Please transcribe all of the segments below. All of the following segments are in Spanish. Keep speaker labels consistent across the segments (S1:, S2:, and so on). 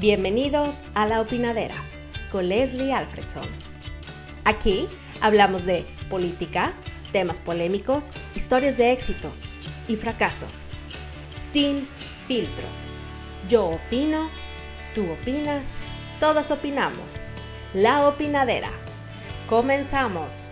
S1: Bienvenidos a La Opinadera con Leslie Alfredson. Aquí hablamos de política, temas polémicos, historias de éxito y fracaso, sin filtros. Yo opino, tú opinas, todos opinamos. La Opinadera. Comenzamos.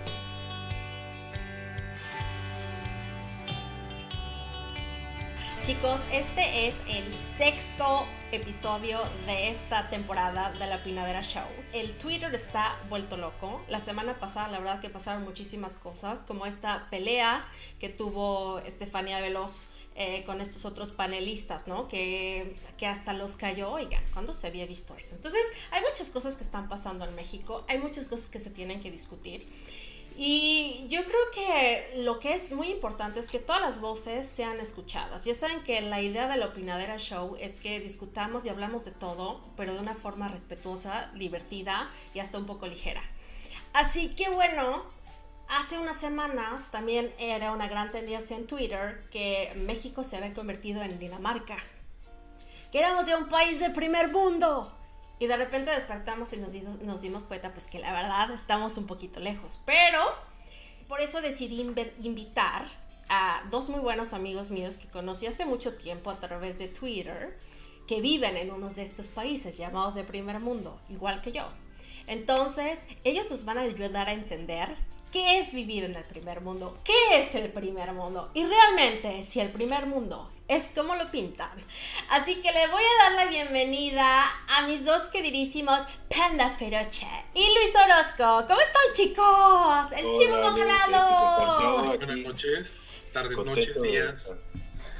S1: Chicos, este es el sexto episodio de esta temporada de la Pinadera Show. El Twitter está vuelto loco. La semana pasada, la verdad que pasaron muchísimas cosas, como esta pelea que tuvo Estefania Veloz eh, con estos otros panelistas, ¿no? Que, que hasta los cayó, oigan, ¿cuándo se había visto eso? Entonces, hay muchas cosas que están pasando en México, hay muchas cosas que se tienen que discutir. Y yo creo que lo que es muy importante es que todas las voces sean escuchadas. Ya saben que la idea de la Opinadera Show es que discutamos y hablamos de todo, pero de una forma respetuosa, divertida y hasta un poco ligera. Así que bueno, hace unas semanas también era una gran tendencia en Twitter que México se había convertido en Dinamarca. Que éramos ya un país de primer mundo. Y de repente despertamos y nos, dimos cuenta pues que la verdad estamos un poquito lejos. Pero por eso decidí invitar a dos muy buenos amigos míos que conocí hace mucho tiempo a través de Twitter, que viven en unos de estos países llamados de primer mundo, igual que yo. Entonces, ellos nos van a ayudar a entender qué es vivir en el primer mundo, qué es el primer mundo y realmente si el primer mundo es como lo pintan. Así que le voy a dar la bienvenida a mis dos queridísimos Panda Feroche y Luis Orozco. ¿Cómo están chicos? El chivo congelado.
S2: Buenas noches, tardes, noches, días.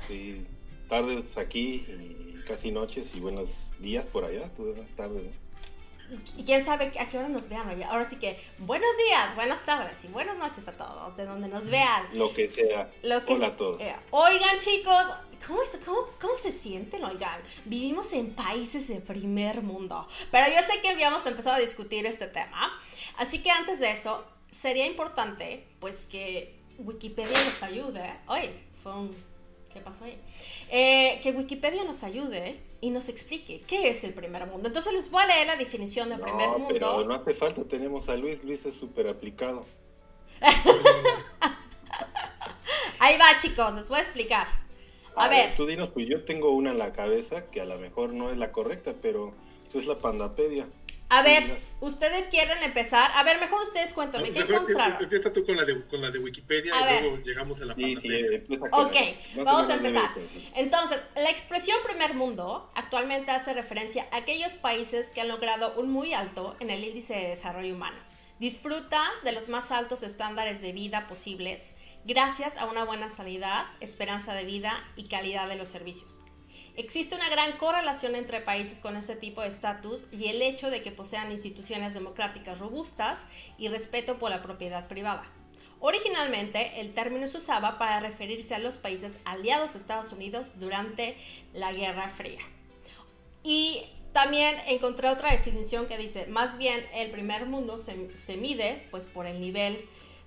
S3: Sí, tardes aquí y casi noches y buenos días por allá, buenas tardes.
S1: Y quién sabe a qué hora nos vean. Ahora sí que buenos días, buenas tardes y buenas noches a todos, de donde nos vean.
S3: Lo que sea.
S1: Lo que
S3: Hola a todos.
S1: Oigan, chicos, ¿cómo, cómo, ¿cómo se sienten? Oigan, vivimos en países de primer mundo. Pero yo sé que habíamos empezado a discutir este tema. Así que antes de eso, sería importante, pues, que Wikipedia nos ayude. Oye, fue un. ¿Qué pasó ahí? Eh, que Wikipedia nos ayude y nos explique qué es el primer mundo. Entonces les voy a leer la definición del primer mundo.
S3: Pero no hace falta, tenemos a Luis, Luis es súper aplicado.
S1: Ahí va chicos, les voy a explicar. A, ver.
S3: Tú dinos, pues yo tengo una en la cabeza que a lo mejor no es la correcta, pero es la pandapedia.
S1: A ver, ¿ustedes quieren empezar? A ver, mejor ustedes cuéntame, ¿qué encontraron?
S2: Empieza tú con la de, con la de Wikipedia y luego llegamos a la
S3: sí,
S2: sí,
S1: Ok, vamos a empezar. Entonces, la expresión primer mundo actualmente hace referencia a aquellos países que han logrado un muy alto en el índice de desarrollo humano. Disfruta de los más altos estándares de vida posibles gracias a una buena sanidad, esperanza de vida y calidad de los servicios. Existe una gran correlación entre países con ese tipo de estatus y el hecho de que posean instituciones democráticas robustas y respeto por la propiedad privada. Originalmente, el término se usaba para referirse a los países aliados a Estados Unidos durante la Guerra Fría. Y también encontré otra definición que dice, más bien el primer mundo se, mide pues, por el nivel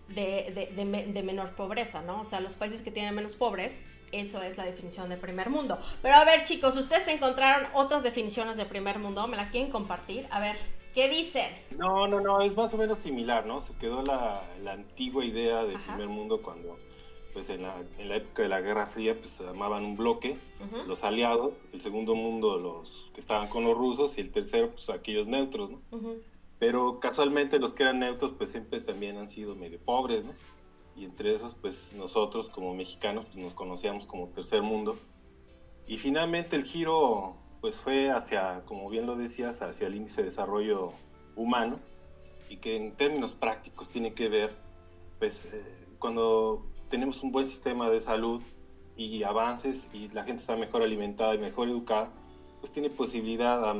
S1: de, de, menor pobreza, ¿no? O sea, los países que tienen menos pobres eso es la definición de primer mundo. Pero a ver, chicos, ustedes encontraron otras definiciones de primer mundo. ¿Me la quieren compartir? A ver, ¿qué dicen?
S3: No, no, no, es más o menos similar, ¿no? Se quedó la, antigua idea de primer mundo cuando, pues en la, en la, época de la Guerra Fría, pues se llamaban un bloque, los aliados, el segundo mundo, los que estaban con los rusos, y el tercero, pues aquellos neutros, ¿no? Pero casualmente los que eran neutros, pues siempre también han sido medio pobres, ¿no? Y entre esos pues nosotros como mexicanos pues, nos conocíamos como tercer mundo y finalmente el giro pues fue hacia, como bien lo decías, hacia el índice de desarrollo humano y que en términos prácticos tiene que ver pues eh, cuando tenemos un buen sistema de salud y avances y la gente está mejor alimentada y mejor educada, pues tiene posibilidad a,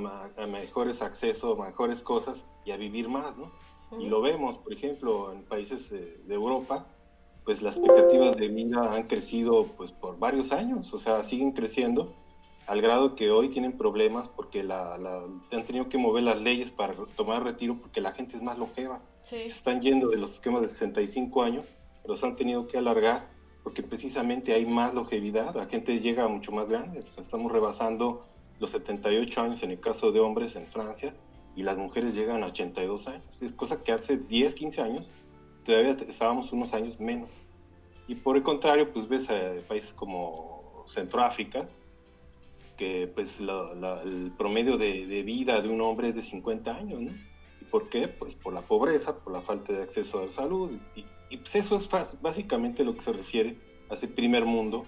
S3: mejores accesos, a mejores cosas y a vivir más, ¿no? Y lo vemos, por ejemplo, en países de Europa, pues las expectativas de vida han crecido pues por varios años, o sea, siguen creciendo al grado que hoy tienen problemas porque la, han tenido que mover las leyes para tomar retiro porque la gente es más longeva. Se están yendo de los esquemas de 65 años, los han tenido que alargar porque precisamente hay más longevidad, la gente llega mucho más grande, estamos rebasando los 78 años en el caso de hombres en Francia y las mujeres llegan a 82 años. Es cosa que hace 10, 15 años todavía estábamos unos años menos. Y por el contrario, pues ves a países como Centroáfrica, que pues el promedio de, vida de un hombre es de 50 años, ¿no? ¿Y por qué? Pues por la pobreza, por la falta de acceso a la salud. Y, y pues eso es básicamente lo que se refiere a ese primer mundo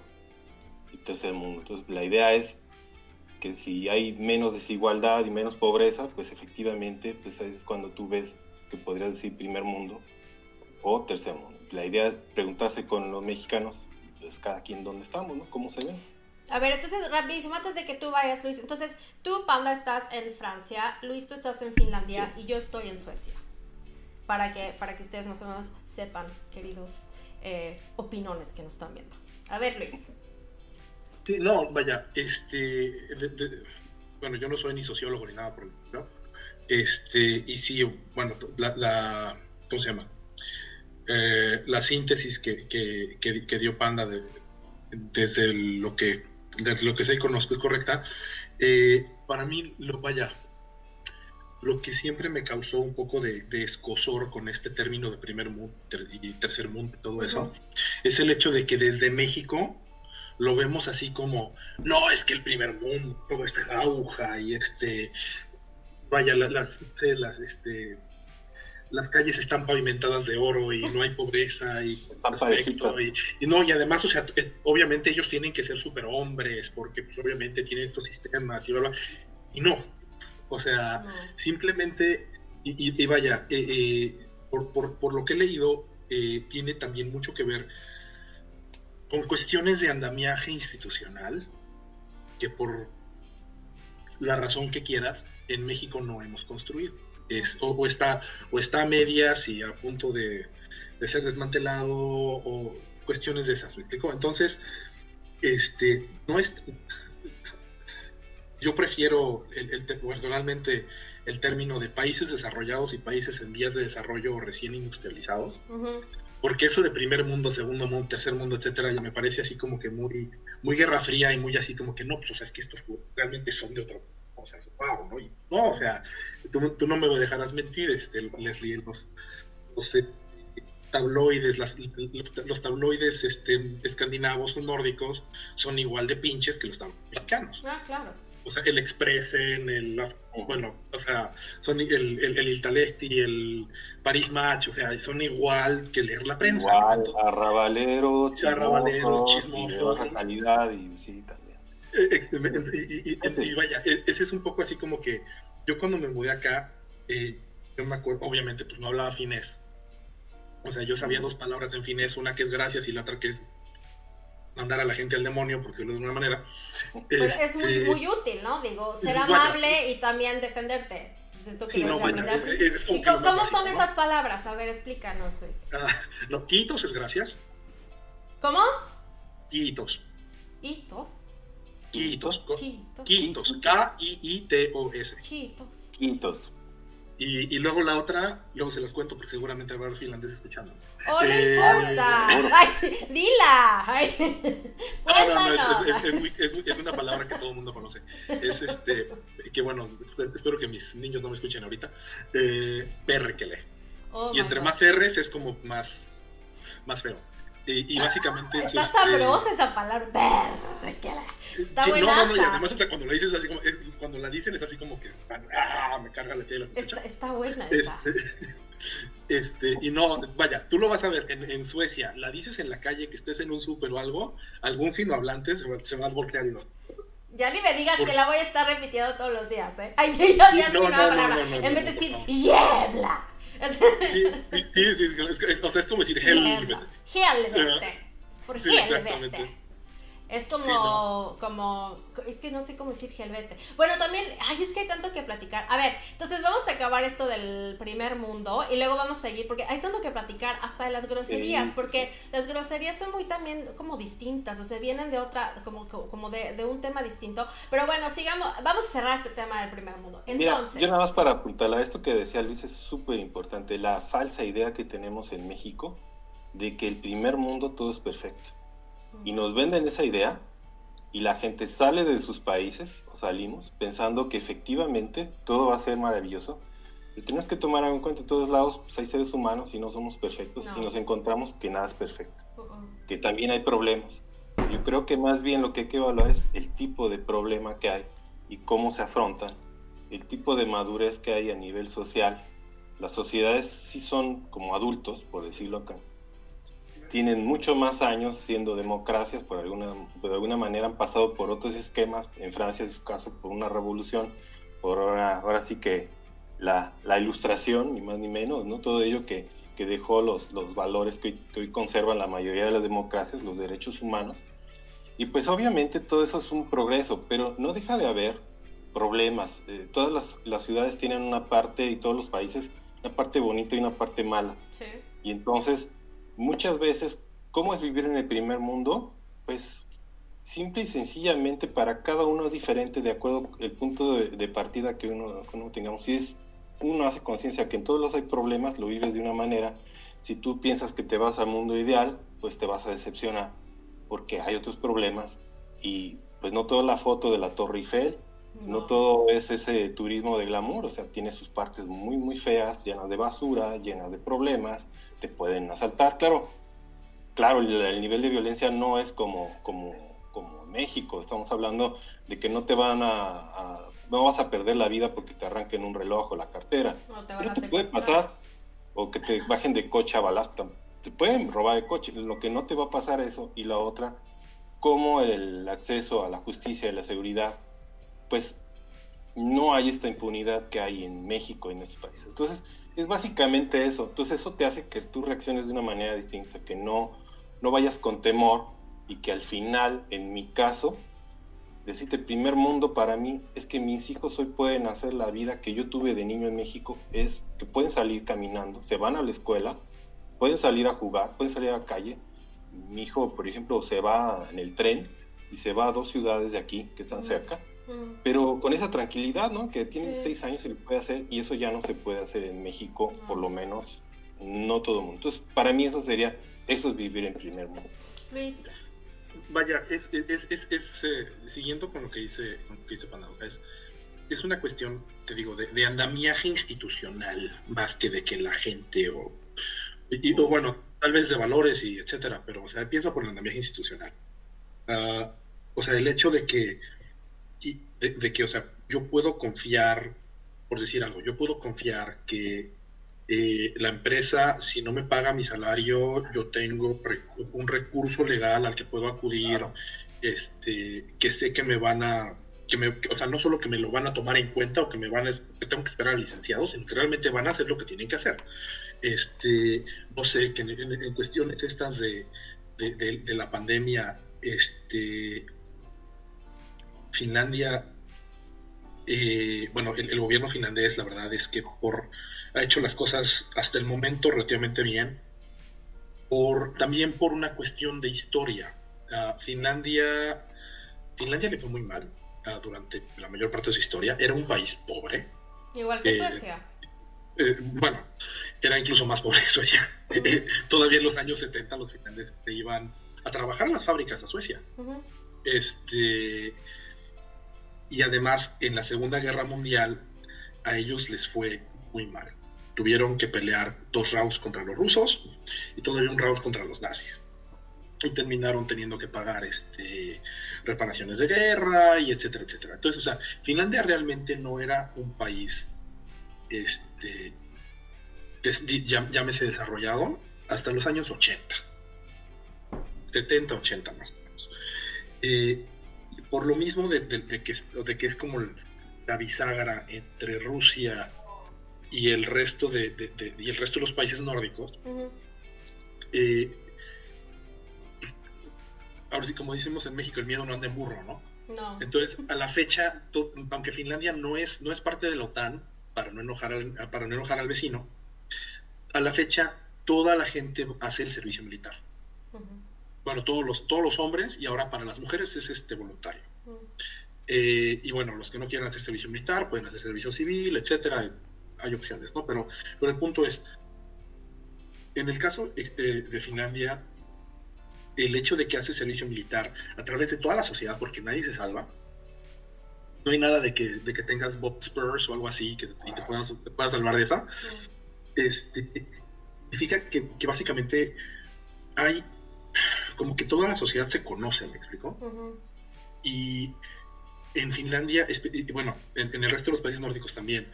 S3: y tercer mundo. Entonces la idea es que si hay menos desigualdad y menos pobreza, pues efectivamente pues es cuando tú ves que podrías decir primer mundo o tercer mundo. La idea es preguntarse con los mexicanos, pues cada quien dónde estamos, ¿no? ¿Cómo se ven?
S1: A ver, entonces, rapidísimo, antes de que tú vayas, Luis, entonces, tú, Panda, estás en Francia, Luis, tú estás en Finlandia y yo estoy en Suecia. Para que, para que ustedes más o menos sepan, queridos eh, opinones que nos están viendo. A ver, Luis.
S2: Sí, no, vaya, este, bueno, yo no soy ni sociólogo ni nada por el este, y sí, bueno, la, ¿cómo se llama? Eh, la síntesis que, que, que, dio Panda de, desde lo que, desde lo que sé y conozco es correcta, eh, para mí, lo vaya, lo que siempre me causó un poco de, escosor con este término de primer mundo y tercer mundo y todo eso, es el hecho de que desde México lo vemos así como, no, es que el primer mundo, todo este aguja y este, vaya, las, las, este, las calles están pavimentadas de oro y no hay pobreza y perfecto y, no y además o sea eh, obviamente ellos tienen que ser superhombres porque pues obviamente tienen estos sistemas y bla, bla y no o sea simplemente y, vaya eh, eh, por, por, por, lo que he leído tiene también mucho que ver con cuestiones de andamiaje institucional que por la razón que quieras, en México no hemos construido. Es, o, está, o está a medias y a punto de, ser desmantelado o cuestiones de esas, ¿me explico? Entonces, este, no es... Yo prefiero el, el, personalmente el término de países desarrollados y países en vías de desarrollo recién industrializados, porque eso de primer mundo, segundo mundo, tercer mundo, etcétera, ya me parece así como que muy, muy guerra fría y muy así como que no, pues o sea, es que estos realmente son de otro, o sea, wow, ¿no? no, o sea, tú, tú, no me lo dejarás mentir, este, Leslie, los, los eh, tabloides, las, los, tabloides este, escandinavos o nórdicos son igual de pinches que los tabloides mexicanos.
S1: Ah, claro
S2: o sea, el Expressen, el, bueno, o sea, son el, el, el Italesti, el Paris Match, o sea, son igual que leer la prensa.
S3: Igual, arrabaleros,
S2: arrabaleros, chismosos.
S3: calidad y sí,
S2: Eh, y, vaya, e, ese es un poco así como que yo cuando me mudé acá, eh, yo me acuerdo, obviamente, pues no hablaba finés. O sea, yo sabía dos palabras en finés, una que es gracias y la otra que es mandar a la gente al demonio, por decirlo de una manera.
S1: Pues es muy, este, muy útil, ¿no? Digo, ser amable y también defenderte. Pues esto que no, ¿Y cómo, son esas palabras? A ver, explícanos, pues.
S2: Ah, no, quitos es gracias.
S1: ¿Cómo?
S2: Quitos.
S1: ¿Hitos?
S2: Quitos. Quitos. K-I-I-T-O-S.
S1: Quitos.
S3: Quitos.
S2: Y, y, luego la otra, luego se las cuento porque seguramente habrá finlandés escuchando.
S1: ¡Oh, no eh, importa! Ay, ¡Dila! Ay, sí.
S2: no, no, no, es, es, es, una palabra que todo el mundo conoce. Es este, que bueno, espero que mis niños no me escuchen ahorita. Eh, perre que lee. Oh, y entre más R's es como más, más feo. Y, básicamente.
S1: Está este, sabrosa esa palabra. Está sí, No, no, no,
S2: y además cuando la dices así como. Es, cuando la dicen es así como que. ¡Ah! Me carga la tela.
S1: Está, está buena
S2: este, este, y no, vaya, tú lo vas a ver en, en, Suecia. La dices en la calle que estés en un súper o algo. Algún fino hablante se, se va a voltear y no.
S1: Ya ni me digas que la voy a estar repitiendo todos los días, ¿eh? Ay, sí, yo sí, ya no, no, no, palabra. en vez de decir, ¡Yebla!
S2: Sí, sí, sí, es, o sea, es como decir Helvete.
S1: Helvete. Por Helvete. Es como, como, es que no sé cómo decir helvete. Bueno, también, ay, es que hay tanto que platicar. A ver, entonces vamos a acabar esto del primer mundo y luego vamos a seguir porque hay tanto que platicar hasta de las groserías, porque las groserías son muy también como distintas, o sea, vienen de otra, como, como de, de un tema distinto. Pero bueno, sigamos, vamos a cerrar este tema del primer mundo. Entonces.
S3: yo nada más para apuntarla, esto que decía Luis es súper importante, la falsa idea que tenemos en México de que el primer mundo todo es perfecto y nos venden esa idea y la gente sale de sus países, o salimos, pensando que efectivamente todo va a ser maravilloso. Y tenemos que tomar en cuenta en todos lados, pues hay seres humanos y no somos perfectos y nos encontramos que nada es perfecto, uh-uh. que también hay problemas. Yo creo que más bien lo que hay que evaluar es el tipo de problema que hay y cómo se afronta, el tipo de madurez que hay a nivel social. Las sociedades sí son como adultos, por decirlo acá, tienen mucho más años siendo democracias, por alguna, de alguna manera han pasado por otros esquemas, en Francia en su caso por una revolución, por ahora, ahora sí que la, la, ilustración, ni más ni menos, ¿no? todo ello que, que dejó los, los valores que hoy, conservan la mayoría de las democracias, los derechos humanos. Y pues obviamente todo eso es un progreso, pero no deja de haber problemas. Eh, todas las, las, ciudades tienen una parte y todos los países una parte bonita y una parte mala. Sí. Y entonces muchas veces, ¿cómo es vivir en el primer mundo? Pues simple y sencillamente para cada uno es diferente de acuerdo el punto de, partida que uno, uno, tengamos. Si es, uno hace conciencia que en todos los hay problemas, lo vives de una manera. Si tú piensas que te vas al mundo ideal, pues te vas a decepcionar porque hay otros problemas y pues no toda la foto de la Torre Eiffel, no. no todo es ese turismo de glamour, o sea, tiene sus partes muy, muy feas, llenas de basura, llenas de problemas, te pueden asaltar. Claro, claro, el, nivel de violencia no es como, como, como México. Estamos hablando de que no te van a, no vas a perder la vida porque te arranquen un reloj o la cartera. No te, van a te puede pasar o que te bajen de coche a balasta. Te pueden robar el coche. Lo que no te va a pasar eso y la otra, como el acceso a la justicia y la seguridad, pues no hay esta impunidad que hay en México y en estos países. Entonces, es básicamente eso. Entonces eso te hace que tú reacciones de una manera distinta, que no, no vayas con temor y que al final, en mi caso, decirte, primer mundo para mí es que mis hijos hoy pueden hacer la vida que yo tuve de niño en México, es que pueden salir caminando, se van a la escuela, pueden salir a jugar, pueden salir a la calle. Mi hijo, por ejemplo, se va en el tren y se va a dos ciudades de aquí que están cerca pero con esa tranquilidad, ¿no? Que tiene seis años y lo puede hacer y eso ya no se puede hacer en México, por lo menos no todo el mundo. Entonces, para mí eso sería, eso es vivir en primer mundo.
S1: Luis.
S2: Vaya, es, es, es, es eh, siguiendo con lo que dice, con lo que dice es, es una cuestión, te digo, de, de, andamiaje institucional, más que de que la gente o, y, o bueno, tal vez de valores y etcétera, pero, o sea, piensa por el andamiaje institucional. Uh, o sea, el hecho de que de, que, o sea, yo puedo confiar, por decir algo, yo puedo confiar que eh, la empresa, si no me paga mi salario, yo tengo un recurso legal al que puedo acudir, este, que sé que me van a, que me, o sea, no solo que me lo van a tomar en cuenta o que me van a, que tengo que esperar al licenciado, sino que realmente van a hacer lo que tienen que hacer. Este, no sé, que en, cuestiones estas de, de, de, la pandemia, este, Finlandia, eh, bueno, el, gobierno finlandés, la verdad es que por, ha hecho las cosas hasta el momento relativamente bien, por, también por una cuestión de historia. Finlandia, Finlandia le fue muy mal uh, durante la mayor parte de su historia. Era un país pobre.
S1: Igual que eh, Suecia.
S2: Eh, bueno, era incluso más pobre que Suecia. Todavía en los años 70 los finlandeses se iban a trabajar en las fábricas a Suecia. Este y además en la Segunda Guerra Mundial a ellos les fue muy mal. Tuvieron que pelear dos rounds contra los rusos y todavía un round contra los nazis. Y terminaron teniendo que pagar este, reparaciones de guerra y etcétera, etcétera. Entonces, o sea, Finlandia realmente no era un país, este, llámese desarrollado, hasta los años 80. 70, 80 más o menos. Eh, por lo mismo de, que, de que es como la bisagra entre Rusia y el resto de, y el resto de los países nórdicos, eh, ahora sí, como decimos en México, el miedo no anda en burro, ¿no?
S1: No.
S2: Entonces, a la fecha, aunque Finlandia no es, no es parte de la OTAN, para no, enojar al, para no enojar al vecino, a la fecha toda la gente hace el servicio militar bueno, todos los, todos los hombres y ahora para las mujeres es este voluntario. Mm. Eh, y bueno, los que no quieren hacer servicio militar pueden hacer servicio civil, etcétera. Hay opciones, ¿no? Pero, pero el punto es, en el caso eh, de Finlandia, el hecho de que hace servicio militar a través de toda la sociedad, porque nadie se salva. No hay nada de que, de que tengas Bob Spurs o algo así que, y te puedas, te salvar de esa. Este, significa que, que, básicamente hay como que toda la sociedad se conoce, ¿me explico? Y en Finlandia, bueno, en, el resto de los países nórdicos también,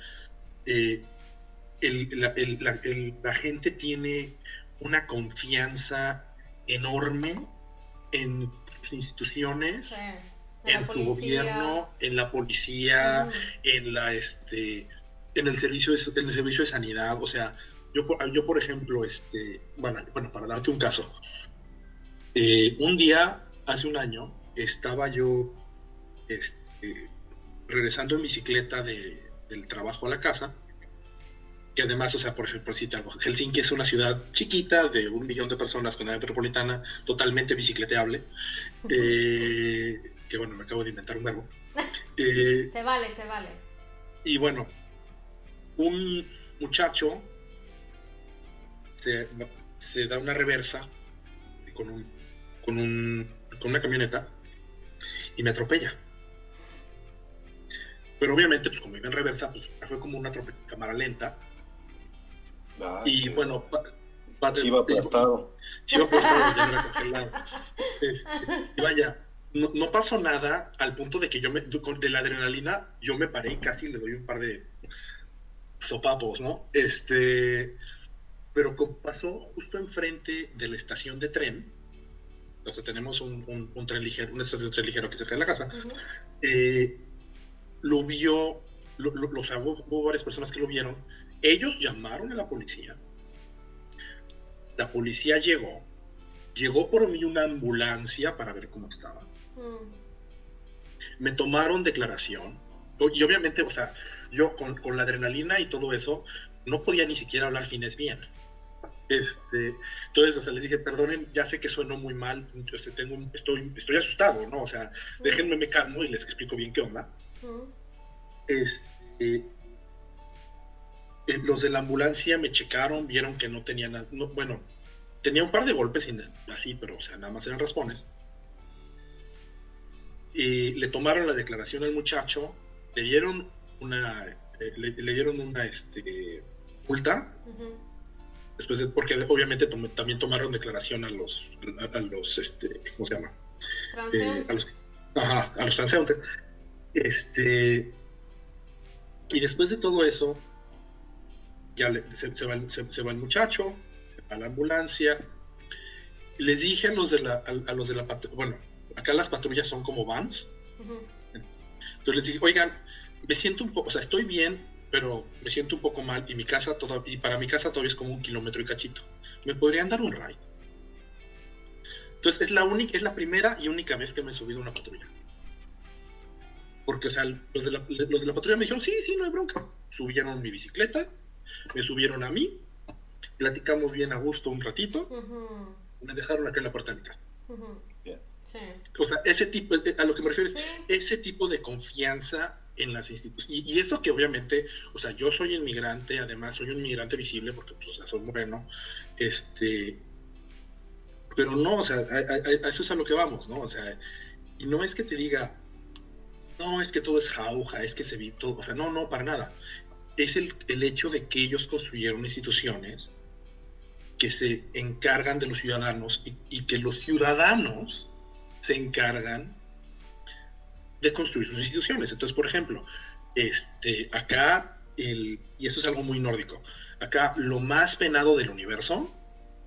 S2: eh, la, gente tiene una confianza enorme en sus instituciones, en su gobierno, en la policía, en la este en el servicio de, en el servicio de sanidad, o sea, yo yo por ejemplo, este, bueno, bueno para darte un caso, eh, un día hace un año estaba yo este, regresando en bicicleta del trabajo a la casa que además, o sea, por ejemplo, si algo, Helsinki es una ciudad chiquita de un millón de personas con área metropolitana, totalmente bicicleteable, eh, que bueno, me acabo de inventar un verbo.
S1: Eh, se vale, se vale.
S2: Y bueno, un muchacho se, da una reversa con, un, con, un, con una camioneta y me atropella. Pero obviamente, pues como iba en reversa, pues fue como una cámara lenta y bueno,
S3: Chiva aplastado.
S2: Chiva aplastado, ya era congelado. Este, y vaya, no, no, pasó nada al punto de que yo me, de la adrenalina, yo me paré y casi le doy un par de sopapos, ¿no? Este, pero pasó justo enfrente de la estación de tren, o sea, tenemos un, un, tren ligero, una estación de tren ligero que cerca de la casa, eh, lo vio, lo, lo, hubo varias personas que lo vieron, ellos llamaron a la policía. La policía llegó. Llegó por mí una ambulancia para ver cómo estaba. Mm. Me tomaron declaración. Y obviamente, o sea, yo con, la adrenalina y todo eso, no podía ni siquiera hablar fines bien. Este, entonces, o sea, les dije, perdonen, ya sé que sueno muy mal, entonces tengo estoy, estoy asustado, ¿no? O sea, mm. déjenme me calmo y les explico bien qué onda. Mm. Este, eh, los de la ambulancia me checaron, vieron que no tenía nada, bueno, tenía un par de golpes así, pero o sea, nada más eran raspones. Y le tomaron la declaración al muchacho, le dieron una, eh, le, dieron una este, multa. Después porque obviamente también tomaron declaración a los, a, los, este, ¿cómo se llama?
S1: Eh,
S2: a los, ajá, a los transeúntes. Este, y después de todo eso, ya se, va, el muchacho, a la ambulancia. Les dije a los de la, a, los de la bueno, acá las patrullas son como vans. Entonces les dije, oigan, me siento un poco, o sea, estoy bien, pero me siento un poco mal y mi casa todavía, y para mi casa todavía es como un kilómetro y cachito. ¿Me podrían dar un ride? Entonces es la única, es la primera y única vez que me he subido a una patrulla. Porque, o sea, los de, la, los de la patrulla me dijeron, sí, sí, no hay bronca. Subieron mi bicicleta, me subieron a mí, platicamos bien a gusto un ratito, me dejaron acá en la puerta de mi casa. O sea, ese tipo, eh, a lo que me refiero es ese tipo de confianza en las instituciones. Y, eso que obviamente, o sea, yo soy inmigrante, además soy un inmigrante visible porque pues, soy moreno, este, pero no, o sea, a, eso es a lo que vamos, ¿no? O sea, y no es que te diga, no, es que todo es jauja, es que se vive todo, o sea, no, no, para nada es el, hecho de que ellos construyeron instituciones que se encargan de los ciudadanos y, que los ciudadanos se encargan de construir sus instituciones. Entonces, por ejemplo, este, acá, el, y eso es algo muy nórdico, acá lo más penado del universo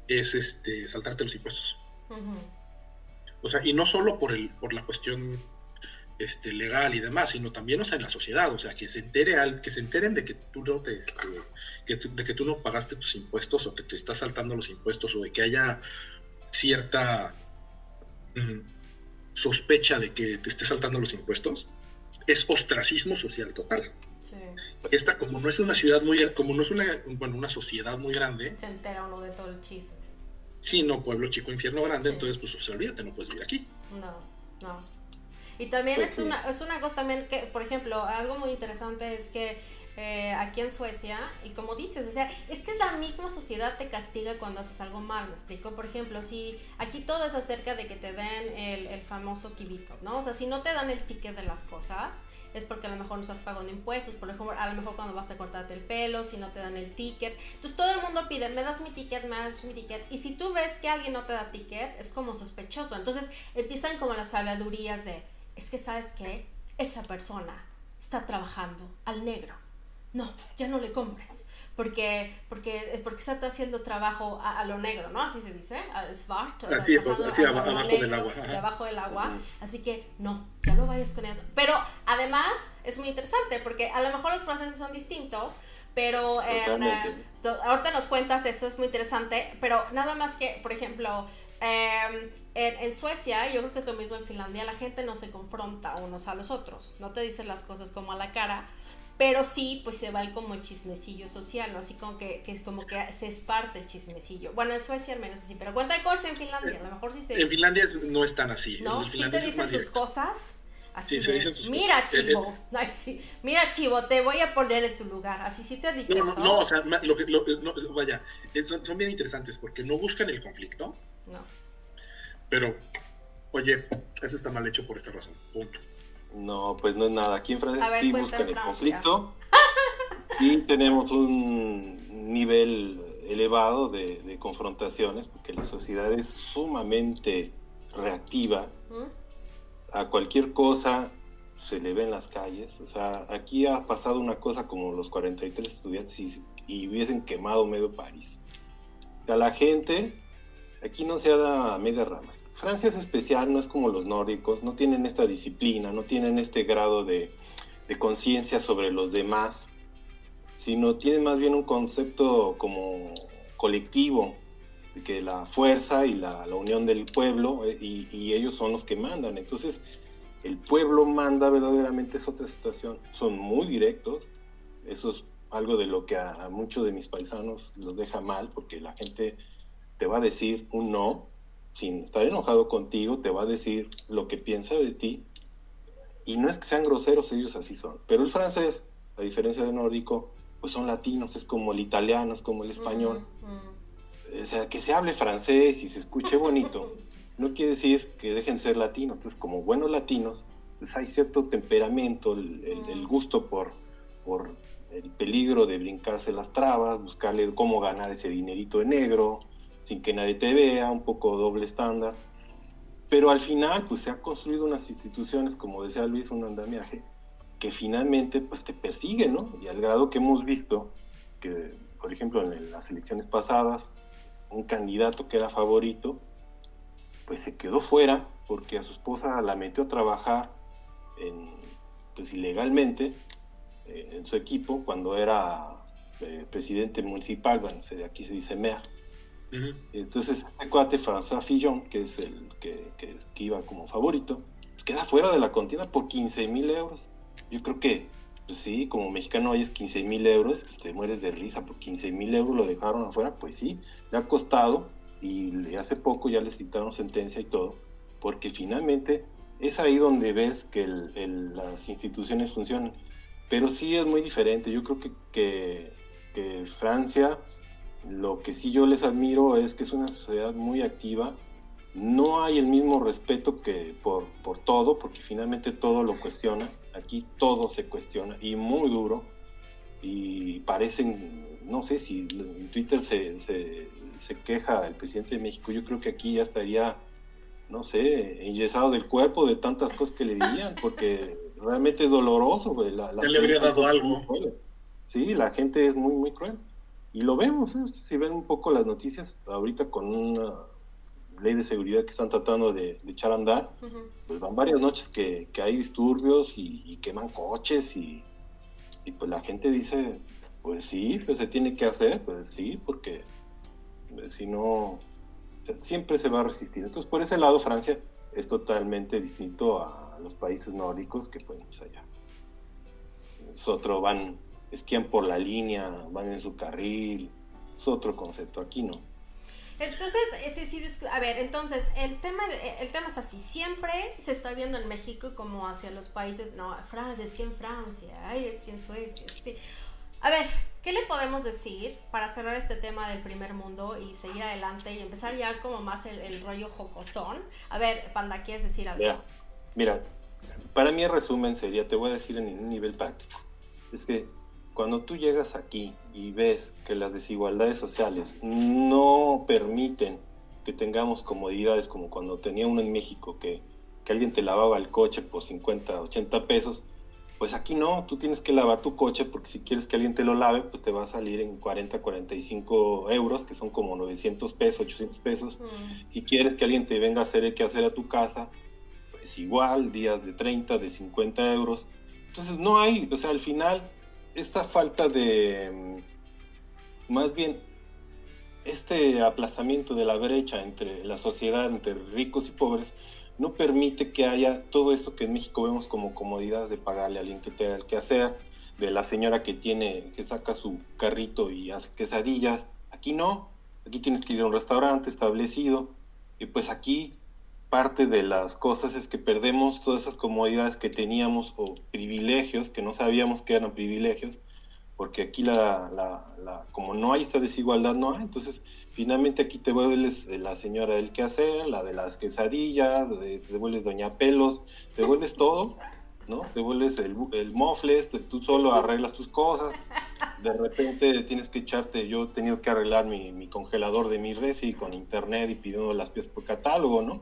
S2: es este, saltarte los impuestos. O sea, y no solo por, el, por la cuestión este, legal y demás, sino también, o sea, en la sociedad, o sea, que se entere al, que se enteren de que tú no te, este, que, de que tú no pagaste tus impuestos o que te estás saltando los impuestos o de que haya cierta mm, sospecha de que te estés saltando los impuestos, es ostracismo social total. Esta, como no es una ciudad muy, como no es una, bueno, una sociedad muy grande.
S1: Se entera uno de todo el chisme.
S2: Sí, no, pueblo chico, infierno grande, entonces pues o olvídate, no puedes vivir aquí.
S1: No, no. Y también pues es, una, es una cosa también que, por ejemplo, algo muy interesante es que eh, aquí en Suecia y como dices, o sea, es que es la misma sociedad te castiga cuando haces algo mal, me explico. Por ejemplo, si aquí todo es acerca de que te den el, el famoso kibito, ¿no? O sea, si no te dan el ticket de las cosas, es porque a lo mejor no estás pagando impuestos, por ejemplo, a lo mejor cuando vas a cortarte el pelo, si no te dan el ticket. Entonces todo el mundo pide, me das mi ticket, me das mi ticket. Y si tú ves que alguien no te da ticket, es como sospechoso. Entonces empiezan como las habladurías de, es que sabes qué, esa persona está trabajando al negro. No, ya no le compres porque, porque, porque está haciendo trabajo a, lo negro, ¿no? Así se dice, al svart, o sea,
S2: así, así abajo del agua.
S1: Debajo del agua. Así que no, ya no vayas con eso. Pero además es muy interesante porque a lo mejor los franceses son distintos, pero en, eh, ahorita nos cuentas eso, es muy interesante, pero nada más que, por ejemplo, em, en, en, Suecia, yo creo que es lo mismo en Finlandia, la gente no se confronta unos a los otros, no te dicen las cosas como a la cara, pero sí, pues se va el como el chismecillo social, ¿no? Así como que, que como que se esparte el chismecillo. Bueno, en Suecia al menos así, pero cuenta de cosas en Finlandia, a lo mejor sí se...
S2: En Finlandia no es tan así.
S1: ¿No? Sí te dicen tus cosas. Así sí, de, mira chivo, Ay, sí. mira chivo, te voy a poner en tu lugar, así sí te ha dicho
S2: no, No, o sea, lo que, lo, no, vaya, son, son, bien interesantes porque no buscan el conflicto. No. Pero, oye, eso está mal hecho por esta razón, punto.
S3: No, pues no es nada. Aquí en Francia sí buscan el conflicto y tenemos un nivel elevado de, confrontaciones porque la sociedad es sumamente reactiva ¿Mm? a cualquier cosa se le ve en las calles. O sea, aquí ha pasado una cosa como los 43 estudiantes y, y hubiesen quemado medio París. O sea, la gente aquí no se da a medias ramas. Francia es especial, no es como los nórdicos, no tienen esta disciplina, no tienen este grado de, conciencia sobre los demás, sino tienen más bien un concepto como colectivo, de que la fuerza y la, unión del pueblo, eh, y, ellos son los que mandan. Entonces, el pueblo manda verdaderamente es otra situación. Son muy directos, eso es algo de lo que a muchos de mis paisanos los deja mal, porque la gente te va a decir un no, sin estar enojado contigo, te va a decir lo que piensa de ti. Y no es que sean groseros, ellos así son. Pero el francés, a diferencia del nórdico, pues son latinos, es como el italiano, es como el español. Mm, mm. O sea, que se hable francés y se escuche bonito, no quiere decir que dejen ser latinos. Entonces, como buenos latinos, pues hay cierto temperamento, el, mm. gusto por, por el peligro de brincarse las trabas, buscarle cómo ganar ese dinerito de negro, sin que nadie te vea, un poco doble estándar. Pero al final, pues se han construido unas instituciones, como decía Luis, un andamiaje, que finalmente pues te persiguen, ¿no? Y al grado que hemos visto que, por ejemplo, en las elecciones pasadas, un candidato que era favorito, pues se quedó fuera porque a su esposa la metió a trabajar pues ilegalmente eh, en su equipo cuando era eh, presidente municipal, bueno, aquí se dice MEA entonces, este cuate François Fillon, que es el que, que, iba como favorito, queda fuera de la contienda por 15 mil euros. Yo creo que, pues sí, como mexicano es 15 mil euros, pues te mueres de risa, por 15 mil euros lo dejaron afuera, pues sí, le ha costado y hace poco ya les dictaron sentencia y todo, porque finalmente es ahí donde ves que las instituciones funcionan. Pero sí es muy diferente. Yo creo que, que, que Francia lo que sí yo les admiro es que es una sociedad muy activa. No hay el mismo respeto que por, por todo, porque finalmente todo lo cuestiona. Aquí todo se cuestiona y muy duro. Y parecen, no sé si en Twitter se, se, se queja el presidente de México, yo creo que aquí ya estaría, no sé, enyesado del cuerpo de tantas cosas que le dirían, porque realmente es doloroso. La,
S2: ya le habría dado algo.
S3: Sí, la gente es muy, muy cruel. Y lo vemos, ¿eh? si ven un poco las noticias, ahorita con una ley de seguridad que están tratando de, echar a andar, pues van varias noches que, hay disturbios y, queman coches y, pues la gente dice, pues sí, pues se tiene que hacer, pues sí, porque pues, si no, siempre se va a resistir. Entonces por ese lado Francia es totalmente distinto a los países nórdicos que pues allá. Nosotros van esquían por la línea, van en su carril, es otro concepto, aquí no.
S1: Entonces, a ver, entonces, el tema, el tema es así, siempre se está viendo en México como hacia los países, no, Francia, es que en Francia, ay, es que en Suecia, sí. A ver, ¿qué le podemos decir para cerrar este tema del primer mundo y seguir adelante y empezar ya como más el, rollo jocosón? A ver, Panda, ¿quieres decir algo?
S3: Mira, mira, para mí el resumen sería, te voy a decir en un nivel práctico, es que cuando tú llegas aquí y ves que las desigualdades sociales no permiten que tengamos comodidades como cuando tenía uno en México que, alguien te lavaba el coche por 50, 80 pesos, pues aquí no, tú tienes que lavar tu coche porque si quieres que alguien te lo lave, pues te va a salir en 40, 45 euros, que son como 900 pesos, 800 pesos. Mm. Si quieres que alguien te venga a hacer el que hacer a tu casa, pues igual, días de 30, de 50 euros. Entonces no hay, o sea, al final esta falta de, mm, más bien, este aplazamiento de la brecha entre la sociedad, entre ricos y pobres, no permite que haya todo esto que en México vemos como comodidad de pagarle a alguien que tenga el que hacer, de la señora que tiene, que saca su carrito y hace quesadillas. Aquí no, aquí tienes que ir a un restaurante establecido, y pues aquí parte de las cosas es que perdemos todas esas comodidades que teníamos o privilegios que no sabíamos que eran privilegios, porque aquí la, la, como no hay esta desigualdad, no hay. Entonces, finalmente aquí te vuelves la señora del quehacer, la de las quesadillas, te vuelves doña pelos, te vuelves todo, ¿no? Te vuelves el, el tú solo arreglas tus cosas. De repente tienes que echarte, yo he tenido que arreglar mi, mi congelador de mi refri con internet y pidiendo las piezas por catálogo, ¿no?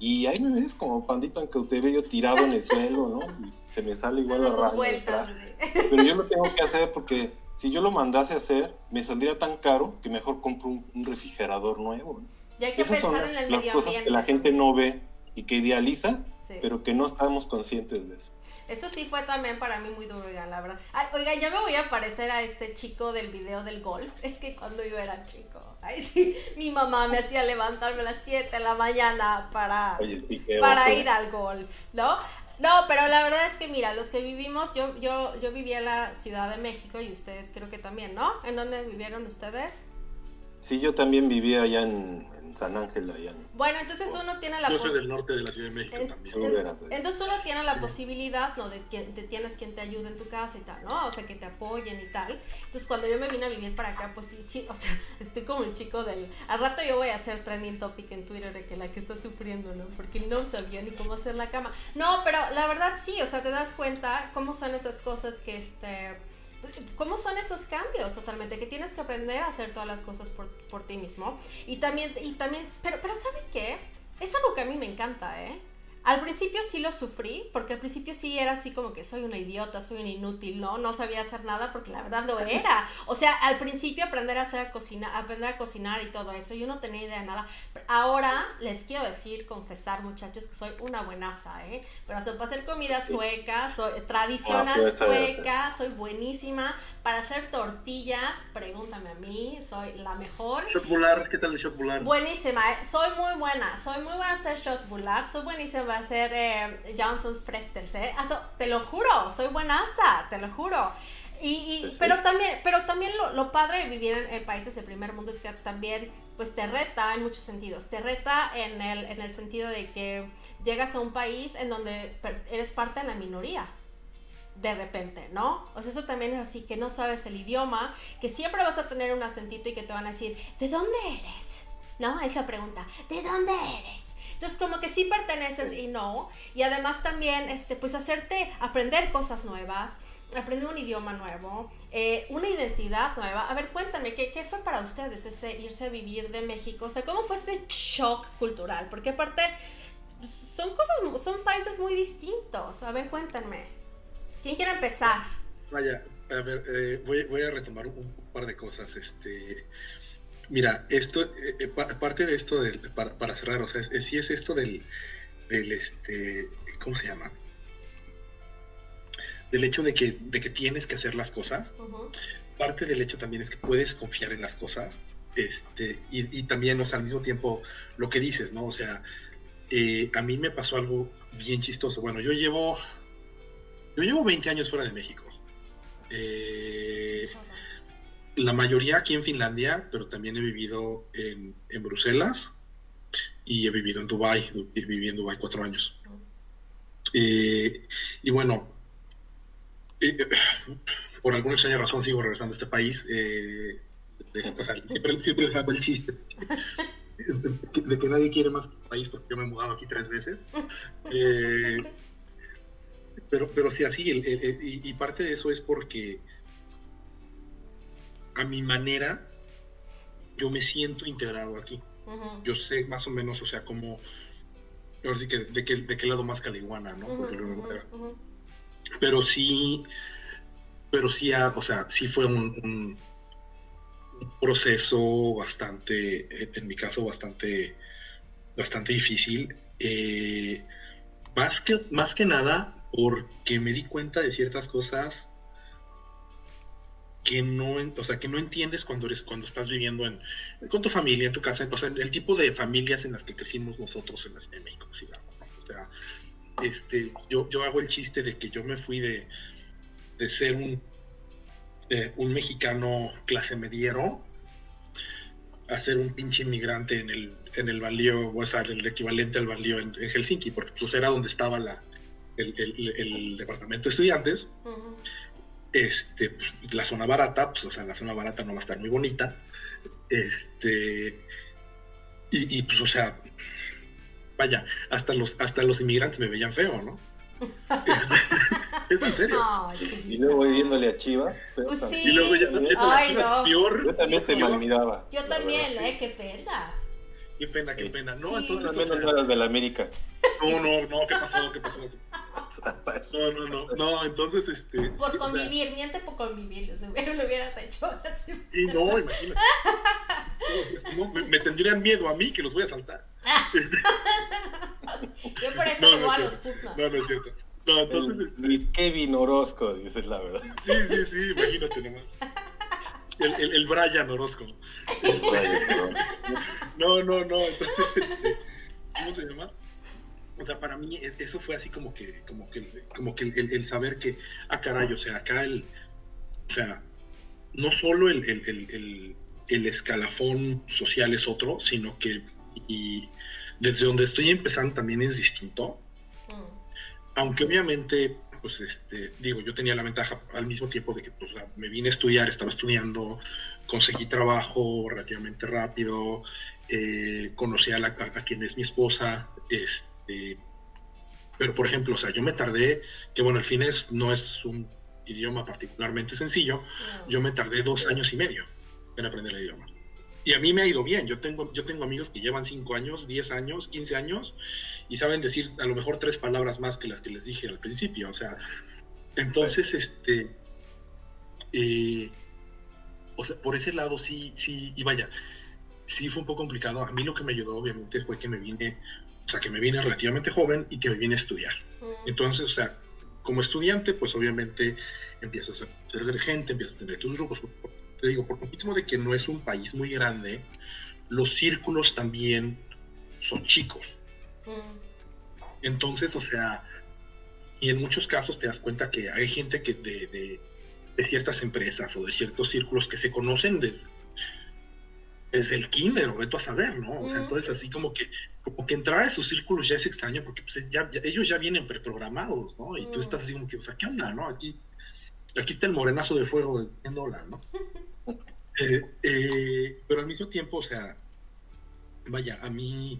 S3: Y ahí me ves como pandito en cautiverio tirado en el suelo, ¿no? Y se me sale igual la
S1: vueltas.
S3: Pero yo lo tengo que hacer porque si yo lo mandase a hacer, me saldría tan caro que mejor compro un, refrigerador nuevo.
S1: Y hay que pensar en el medio ambiente.
S3: Que la gente no ve y que idealiza, pero que no estamos conscientes de eso.
S1: Eso sí fue también para mí muy duro, la verdad. oiga, ya me voy a parecer a este chico del video del golf. Es que cuando yo era chico, ay, sí, mi mamá me hacía levantarme a las 7 de la mañana para, para ir al golf, ¿no? No, pero la verdad es que mira, los que vivimos, yo, yo, yo viví en la Ciudad de México y ustedes creo que también, ¿no? ¿En dónde vivieron ustedes?
S3: Sí, yo también vivía allá en, San Ángel, allá
S1: Bueno, entonces uno tiene la...
S2: Yo soy del norte de la Ciudad de México también.
S1: entonces uno tiene la posibilidad, ¿no? De que te tienes quien te ayude en tu casa y tal, ¿no? O sea, que te apoyen y tal. Entonces cuando yo me vine a vivir para acá, pues sí, sí, o sea, estoy como el chico del... Al rato yo voy a hacer trending topic en Twitter de que la que está sufriendo, ¿no? Porque no sabía ni cómo hacer la cama. No, pero la verdad sí, o sea, te das cuenta cómo son esas cosas que, este ¿Cómo son esos cambios totalmente? Que tienes que aprender a hacer todas las cosas por, por ti mismo. Y también, y también, pero, pero ¿saben qué? Es algo que a mí me encanta, ¿eh? Al principio sí lo sufrí, porque al principio sí era así como que soy una idiota, soy un inútil, ¿no? No sabía hacer nada porque la verdad lo era. O sea, al principio aprender a hacer cocina, aprender a cocinar y todo eso, yo no tenía idea de nada. Ahora les quiero decir, confesar, muchachos, que soy una buenaza, ¿eh? Pero o para hacer comida sueca, soy tradicional ah, sueca, soy buenísima. Para hacer tortillas, pregúntame a mí, soy la mejor.
S2: Shot ¿qué tal el shot
S1: Buenísima, ¿eh? soy muy buena, soy muy buena a hacer shot soy buenísima va a ser eh, Johnson's Fresters, ¿eh? te lo juro, soy buenaza, te lo juro. Y, pero también, pero también lo, padre de vivir en, países de primer mundo es que también pues te reta en muchos sentidos. Te reta en el, en el sentido de que llegas a un país en donde eres parte de la minoría de repente, ¿no? O sea, eso también es así, que no sabes el idioma, que siempre vas a tener un acentito y que te van a decir, ¿de dónde eres? ¿No? Esa pregunta, ¿de dónde eres? Entonces, como que sí perteneces y no. Y además también, este, pues hacerte aprender cosas nuevas, aprender un idioma nuevo, eh, una identidad nueva. A ver, cuéntame, ¿qué, ¿qué, fue para ustedes ese irse a vivir de México? O sea, ¿cómo fue ese shock cultural? Porque aparte, pues, son cosas, son países muy distintos. A ver, cuéntame. ¿Quién quiere empezar?
S2: Vaya, a ver, eh, voy, voy, a retomar un par de cosas. Este, Mira, esto, eh, eh, parte de esto, del, para, cerrar, o sea, si es esto del, del, este, ¿cómo se llama? Del hecho de que, de que tienes que hacer las cosas. Parte del hecho también es que puedes confiar en las cosas. Este, y, también, o sea, al mismo tiempo, lo que dices, ¿no? O sea, eh, a mí me pasó algo bien chistoso. Bueno, yo llevo, yo llevo 20 años fuera de México. Eh, la mayoría aquí en Finlandia, pero también he vivido en, en Bruselas y he vivido en Dubái, viví en Dubái cuatro años. Eh, y bueno, eh, por alguna extraña razón sigo regresando a este país. Eh, siempre, siempre les hago el chiste de que nadie quiere más país porque yo me he mudado aquí tres veces. pero, pero sí, así, y, parte de eso es porque a mi manera yo me siento integrado aquí. Yo sé más o menos, o sea, como, sí que de, qué, de qué lado más caliguana, ¿no? Pero sí, pero sí, o sea, sí fue un, proceso bastante, en mi caso, bastante, bastante difícil. Eh, más, que, más que nada porque me di cuenta de ciertas cosas que no, o sea, que no entiendes cuando eres, cuando estás viviendo en, con tu familia, en tu casa, o sea, el tipo de familias en las que crecimos nosotros en la Ciudad de México, o sea, este, yo, yo hago el chiste de que yo me fui de, de ser un, un mexicano clase mediero a ser un pinche inmigrante en el, en el Valío, o sea, el equivalente al Valío en, Helsinki, porque pues era donde estaba la, el, el, departamento de estudiantes este, la zona barata, pues, o sea, la zona barata no va a estar muy bonita. Este, y, pues, o sea, vaya, hasta los, hasta los inmigrantes me veían feo, ¿no? es, en serio.
S3: y luego viéndole a Chivas.
S1: Pues sí.
S2: Y luego ya, Ay, no. peor.
S3: Yo también te mal miraba.
S1: Yo también, ¿eh? Qué pena.
S2: Qué pena, qué pena. No, entonces.
S3: Menos o sea, de la América.
S2: No, no, no, ¿qué pasó? ¿Qué pasó? No, no, no, no, entonces este.
S1: Por convivir, miente por convivir, si hubiera, lo hubieras hecho
S2: así. Sí, no, imagínate. me, tendrían miedo a mí que los voy a saltar.
S1: Yo por eso le voy a los Pumas.
S2: No, no es cierto. No, entonces.
S3: El, este... Kevin Orozco, dices la verdad.
S2: Sí, sí, sí, imagínate nomás. El, el, el Brian Orozco. No, no, no. Entonces, este, ¿cómo se llama? o sea, para mí e, eso fue así como que, como que, como que el, saber que, ah, caray, o sea, acá el, o sea, no solo el, el, escalafón social es otro, sino que, y desde donde estoy empezando también es distinto. Mm. Aunque obviamente, pues, este, digo, yo tenía la ventaja al mismo tiempo de que, pues, me vine a estudiar, estaba estudiando, conseguí trabajo relativamente rápido, eh, conocí a, la, a, quien es mi esposa, este, pero, por ejemplo, o sea, yo me tardé, que bueno, el finés no es un idioma particularmente sencillo, yo me tardé dos años y medio en aprender el idioma. Y a mí me ha ido bien. Yo tengo, yo tengo amigos que llevan cinco años, 10 años, 15 años y saben decir a lo mejor tres palabras más que las que les dije al principio. O sea, entonces, este. Eh, o sea, por ese lado sí, sí, y vaya, sí fue un poco complicado. A mí lo que me ayudó, obviamente, fue que me vine o sea, que me vine relativamente joven y que me vine a estudiar. Mm. Entonces, o sea, como estudiante, pues obviamente empiezas a ser gente, empiezas a tener tus grupos. Te digo, por lo mismo de que no es un país muy grande, los círculos también son chicos. Mm. Entonces, o sea, y en muchos casos te das cuenta que hay gente que de, de, de ciertas empresas o de ciertos círculos que se conocen desde es el kinder, o veto a saber, ¿no? O sea, entonces así como que, como que entrar a esos círculos ya es extraño porque pues, ya, ellos ya vienen preprogramados, ¿no? Y tú mm. estás así como que, o sea, ¿qué onda, no? Aquí, aquí está el morenazo de fuego de 100 dólares, ¿no? Eh, eh, pero al mismo tiempo, o sea, vaya, a mí,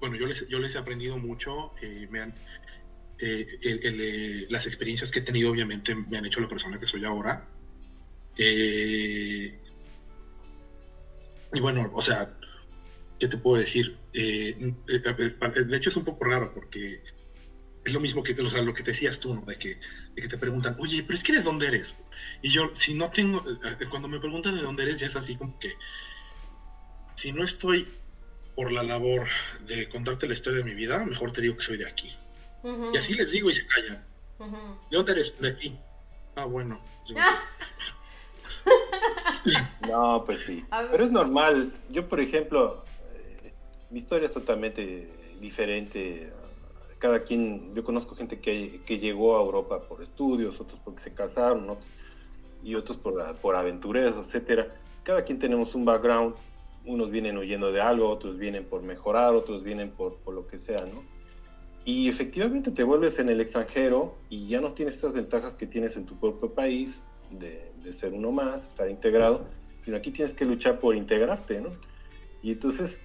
S2: bueno, yo les, yo les he aprendido mucho, eh, me han, las experiencias que he tenido obviamente me han hecho la persona que soy ahora. Y bueno, o sea, ¿qué te puedo decir? De hecho es un poco raro porque es lo mismo que o sea, lo que te decías tú, ¿no? De que, de que te preguntan, oye, pero es que de dónde eres. Y yo, si no tengo, cuando me preguntan de dónde eres, ya es así como que, si no estoy por la labor de contarte la historia de mi vida, mejor te digo que soy de aquí. Y así les digo y se callan. ¿De dónde eres? De aquí. Ah, bueno.
S3: No, pues sí. Pero es normal. Yo, por ejemplo, eh, mi historia es totalmente diferente. Cada quien, yo conozco gente que, que, llegó a Europa por estudios, otros porque se casaron, y otros por, por aventureros, etcétera. Cada quien tenemos un background, unos vienen huyendo de algo, otros vienen por mejorar, otros vienen por, por lo que sea, ¿no? Y efectivamente te vuelves en el extranjero y ya no tienes estas ventajas que tienes en tu propio país de, de ser uno más, estar integrado, sino aquí tienes que luchar por integrarte, ¿no? Y entonces,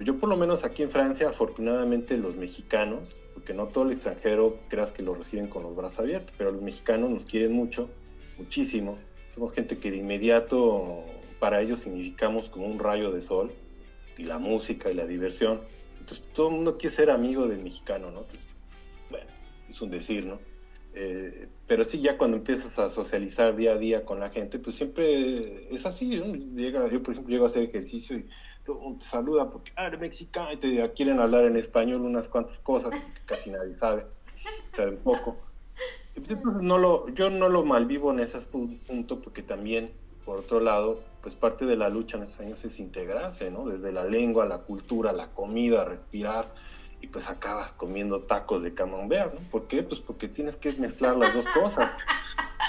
S3: yo por lo menos aquí en Francia, afortunadamente los mexicanos, porque no todo el extranjero creas que lo reciben con los brazos abiertos, pero los mexicanos nos quieren mucho, muchísimo. Somos gente que de inmediato para ellos significamos como un rayo de sol y la música y la diversión. Entonces todo el mundo quiere ser amigo del mexicano, ¿no? Entonces, bueno, es un decir, ¿no? Eh, pero sí, ya cuando empiezas a socializar día a día con la gente, pues siempre es así, ¿no? Llega, yo, por ejemplo, llego a hacer ejercicio y te saluda porque, ah, eres mexicano, y te quieren hablar en español unas cuantas cosas que casi nadie sabe, sabe un poco. Pues, no lo, yo no lo malvivo en ese punto porque también, por otro lado, pues parte de la lucha en estos años es integrarse, ¿no? Desde la lengua, la cultura, la comida, respirar, y pues acabas comiendo tacos de camembert, ¿no? ¿Por qué? Pues porque tienes que mezclar las dos cosas.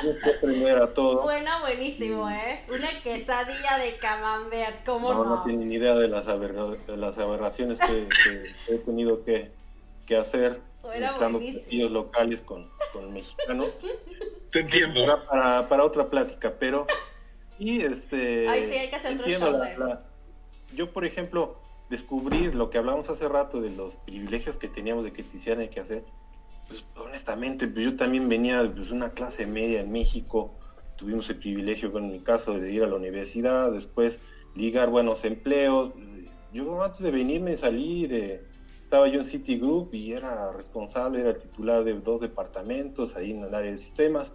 S3: Que todo.
S1: Suena buenísimo, ¿eh? Una quesadilla de camembert, ¿cómo no?
S3: No, no tienen ni idea de las, las aberraciones que, he tenido que, que hacer
S1: Suena mezclando
S3: platillos locales con, con mexicanos.
S2: Te entiendo.
S3: Para, para otra plática, pero y este.
S1: Ay, sí, hay que hacer otro show de eso.
S3: yo, por ejemplo, descubrir lo que hablamos hace rato de los privilegios que teníamos de que te hicieran que hacer. Pues honestamente, pues, yo también venía de pues, una clase media en México. Tuvimos el privilegio, bueno, en mi caso, de ir a la universidad, después ligar buenos empleos. Yo antes de venirme salí de, estaba yo en Citigroup y era responsable, era titular de dos departamentos ahí en el área de sistemas.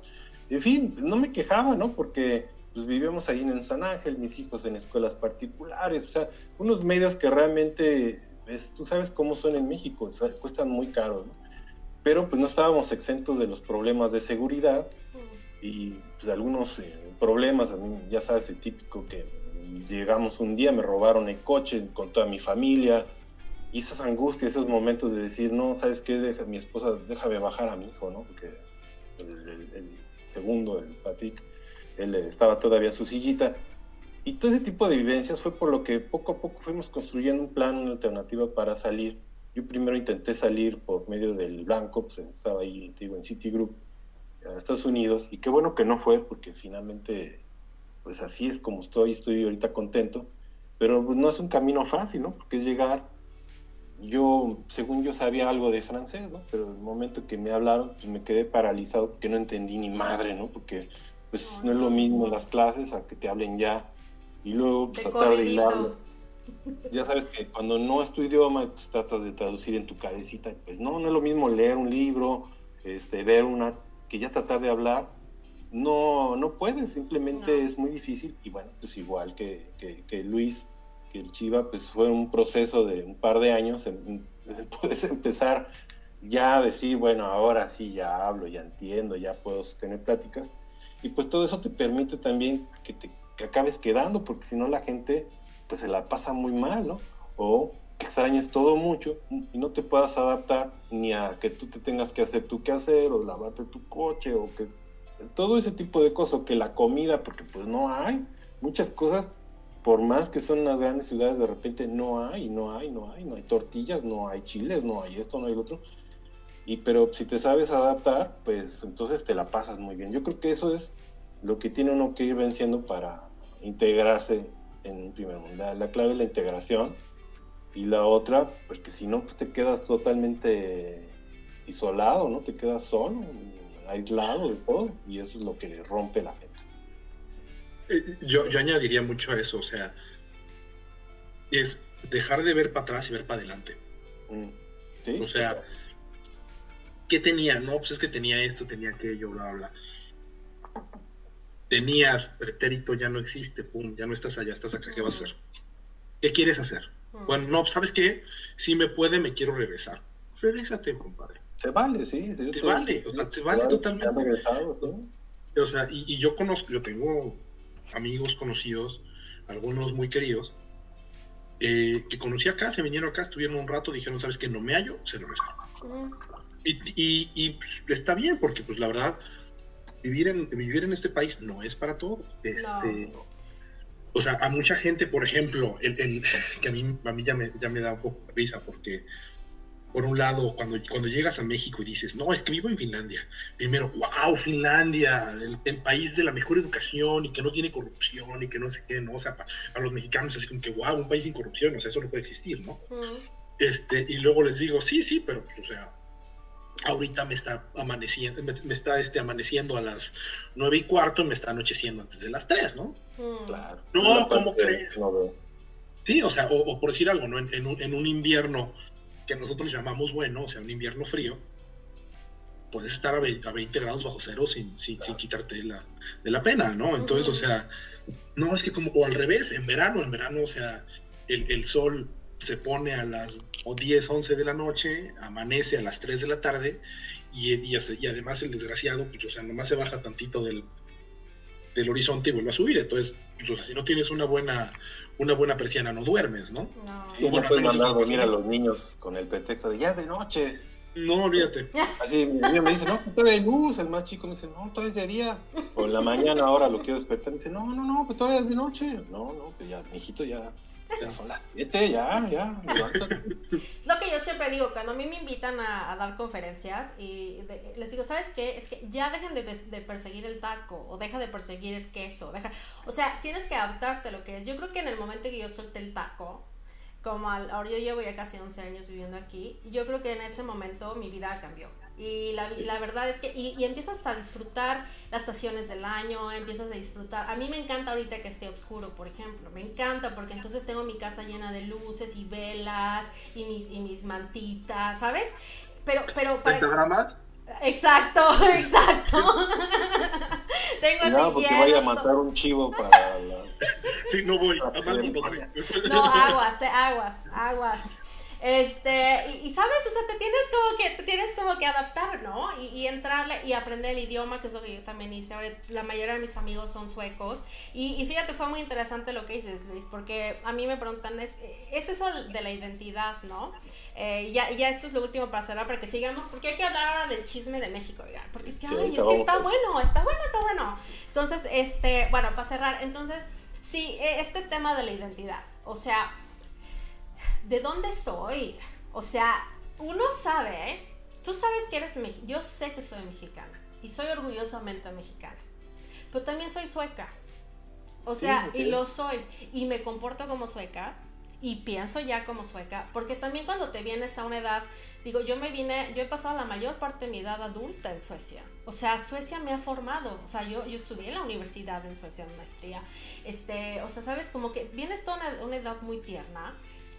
S3: En fin, no me quejaba, ¿no? Porque pues vivimos ahí en San Ángel, mis hijos en escuelas particulares, o sea, unos medios que realmente, es, tú sabes cómo son en México, cuestan muy caro, ¿no? Pero pues no estábamos exentos de los problemas de seguridad mm. y pues algunos eh, problemas, a mí ya sabes, el típico que llegamos un día, me robaron el coche con toda mi familia, y esas angustias, esos momentos de decir, no, ¿sabes qué? Deja, mi esposa, déjame bajar a mi hijo, ¿no? Porque el, el segundo, el Patrick, él estaba todavía en su sillita. Y todo ese tipo de vivencias fue por lo que poco a poco fuimos construyendo un plan, una alternativa para salir. Yo primero intenté salir por medio del blanco, pues estaba ahí, digo, en Citigroup, a Estados Unidos, y qué bueno que no fue, porque finalmente, pues así es como estoy, estoy ahorita contento, pero pues, no es un camino fácil, ¿no? Porque es llegar, yo, según yo sabía algo de francés, ¿no? Pero el momento que me hablaron, pues me quedé paralizado porque no entendí ni madre, ¿no? Porque pues no, es lo mismo las clases a que te hablen ya y luego pues, tratar de hilarlo. Ya sabes que cuando no es tu idioma, pues, tratas de traducir en tu cabecita, pues no, no es lo mismo leer un libro, este, ver una, que ya tratar de hablar, no, no puedes, simplemente es muy difícil. Y bueno, pues igual que, que, Luis, que el Chiva, pues fue un proceso de un par de años en, poder empezar ya a decir, bueno, ahora sí ya hablo, ya entiendo, ya puedo tener pláticas y pues todo eso te permite también que te acabes quedando, porque si no la gente pues se la pasa muy mal, ¿no? O que extrañes todo mucho y no te puedas adaptar ni a que tú te tengas que hacer tu hacer o lavarte tu coche o que todo ese tipo de cosas, o que la comida, porque pues no hay muchas cosas, por más que son unas grandes ciudades, de repente no hay, no hay, no hay, no hay tortillas, no hay chiles, no hay esto, no hay lo otro. Y pero si te sabes adaptar, pues entonces te la pasas muy bien. Yo creo que eso es lo que tiene uno que ir venciendo para integrarse en un primer mundo. La, clave es la integración y la otra, pues que si no, pues te quedas totalmente isolado, ¿no? Te quedas solo, aislado de todo y eso es lo que rompe la gente.
S2: Eh, yo, yo añadiría mucho a eso, o sea, es dejar de ver para atrás y ver para adelante. Mm, o sea, ¿qué tenía? No, pues es que tenía esto, tenía aquello, bla, bla. Tenías, pretérito ya no existe, pum, ya no estás allá, estás acá, ¿qué vas a hacer? ¿Qué quieres hacer? Bueno, no, ¿sabes qué? Si me puede, me quiero regresar. Regrésate, compadre.
S3: Se vale, sí.
S2: Se vale, o sea, se vale totalmente. O sea, y, yo conozco, yo tengo amigos conocidos, algunos muy queridos, eh, que conocí acá, se vinieron acá, estuvieron un rato, dijeron, ¿sabes qué? No me hallo, se regresaron. Y, y, está bien, porque pues la verdad, vivir en, vivir en este país no es para todo. Este, O sea, a mucha gente, por ejemplo, el, que a mí, a mí ya, me, ya me da un poco de risa porque por un lado, cuando, cuando llegas a México y dices, no, es que vivo en Finlandia, primero, wow, Finlandia, el, país de la mejor educación y que no tiene corrupción y que no sé qué, ¿no? O sea, para, los mexicanos es como que, wow, un país sin corrupción, o sea, eso no puede existir, ¿no? Este, y luego les digo, sí, sí, pero pues, o sea, ahorita me está amaneciendo, me, está este, amaneciendo a las nueve y cuarto y me está anocheciendo antes de las tres, ¿no?
S3: Claro.
S2: No, ¿cómo crees? sí, o sea, o, por decir algo, ¿no? En, un, en un invierno que nosotros llamamos bueno, o sea, un invierno frío, puedes estar a 20, grados bajo cero sin, sin, quitarte de la, de la, pena, ¿no? Entonces, o sea, no, es que como, o al revés, en verano, en verano, o sea, el, el sol se pone a las 10, 11 de la noche, amanece a las 3 de la tarde, y, y, y, además el desgraciado, pues, o sea, nomás se baja tantito del, del horizonte y vuelve a subir. Entonces, pues, o sea, si no tienes una buena, una buena persiana, no duermes, ¿no?
S3: No, sí, no puedes mandar dormir a los niños con el pretexto de ya es de noche.
S2: No, olvídate.
S3: Así mi niño me dice, no, pues todavía hay luz. El más chico me dice, no, todavía es de día. O en la mañana ahora lo quiero despertar. Me dice, no, no, no, pues todavía es de noche. No, no, pues ya, mi hijito ya ya son las siete, ya, ya,
S1: Es lo que yo siempre digo, cuando a mí me invitan a, dar conferencias y les digo, ¿sabes qué? Es que ya dejen de, de, perseguir el taco o deja de perseguir el queso. Deja... O sea, tienes que adaptarte a lo que es. Yo creo que en el momento que yo solté el taco, como al, ahora yo llevo ya casi 11 años viviendo aquí, yo creo que en ese momento mi vida cambió. Y la, la verdad es que, y, empiezas a disfrutar las estaciones del año, empiezas a disfrutar. A mí me encanta ahorita que esté oscuro, por ejemplo. Me encanta porque entonces tengo mi casa llena de luces y velas y mis, y mis mantitas, ¿sabes? Pero, pero
S2: para... ¿Pentagramas?
S1: Exacto, exacto.
S3: Tengo no, porque vaya a matar un chivo para la...
S2: Sí, no voy.
S1: No, aguas, eh, aguas, aguas. Este, y, sabes, o sea, te tienes como que, te tienes como que adaptar, ¿no? Y, y, entrarle y aprender el idioma, que es lo que yo también hice. Ahora la mayoría de mis amigos son suecos. Y, y fíjate, fue muy interesante lo que dices, Luis, porque a mí me preguntan, es, es eso de la identidad, ¿no? Eh, ya, ya esto es lo último para cerrar, para que sigamos, porque hay que hablar ahora del chisme de México, oigan, porque es que, ay, es que está bueno, está bueno, está bueno. Entonces, este, bueno, para cerrar, entonces, sí, e, este tema de la identidad, o sea, ¿de dónde soy? O sea, uno sabe, ¿eh? Tú sabes que eres mexicana. Yo sé que soy mexicana y soy orgullosamente mexicana. Pero también soy sueca. O sea, y lo soy. Y me comporto como sueca y pienso ya como sueca, porque también cuando te vienes a una edad, digo, yo me vine, yo he pasado la mayor parte de mi edad adulta en Suecia. O sea, Suecia me ha formado. O sea, yo, yo estudié en la universidad en Suecia, en maestría. Este, o sea, sabes, como que vienes toda una, una edad muy tierna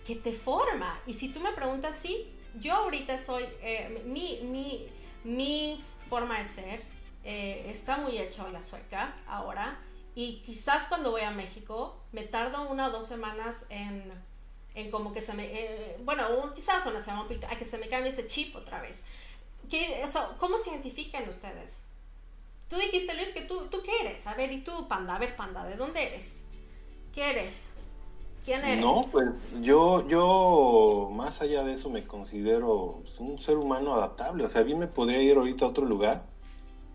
S1: que te forma. Y si tú me preguntas, sí, yo ahorita soy, eh, mi, mi, mi, forma de ser eh, está muy hecha la sueca ahora. Y quizás cuando voy a México me tardo una o dos semanas en, en como que se me, eh, bueno, quizás una semana, a que se me cambie ese chip otra vez. ¿Qué, eso, ¿Cómo se identifican ustedes? Tú dijiste, Luis, que tú, tú qué eres. A ver, ¿y tú, Panda? A ver, Panda, ¿de dónde eres? ¿Qué eres? ¿Quién eres?
S3: No, pues yo, yo más allá de eso me considero pues, un ser humano adaptable. O sea, bien me podría ir ahorita a otro lugar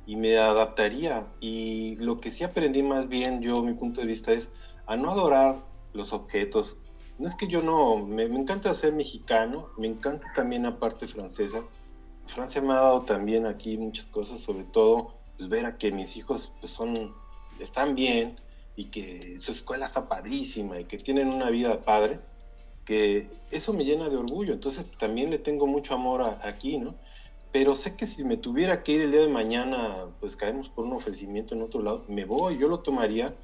S3: y me adaptaría. Y lo que sí aprendí más bien, yo, mi punto de vista es a no adorar los objetos. No es que yo no, me, encanta ser mexicano, me encanta también la parte francesa. Francia me ha dado también aquí muchas cosas, sobre todo pues, ver a que mis hijos pues, son, están bien, y que su escuela está padrísima y que tienen una vida padre, que eso me llena de orgullo. Entonces también le tengo mucho amor aquí, ¿no? Pero sé que si me tuviera que ir el día de mañana, pues caemos por un ofrecimiento en otro lado, me voy, yo lo tomaría,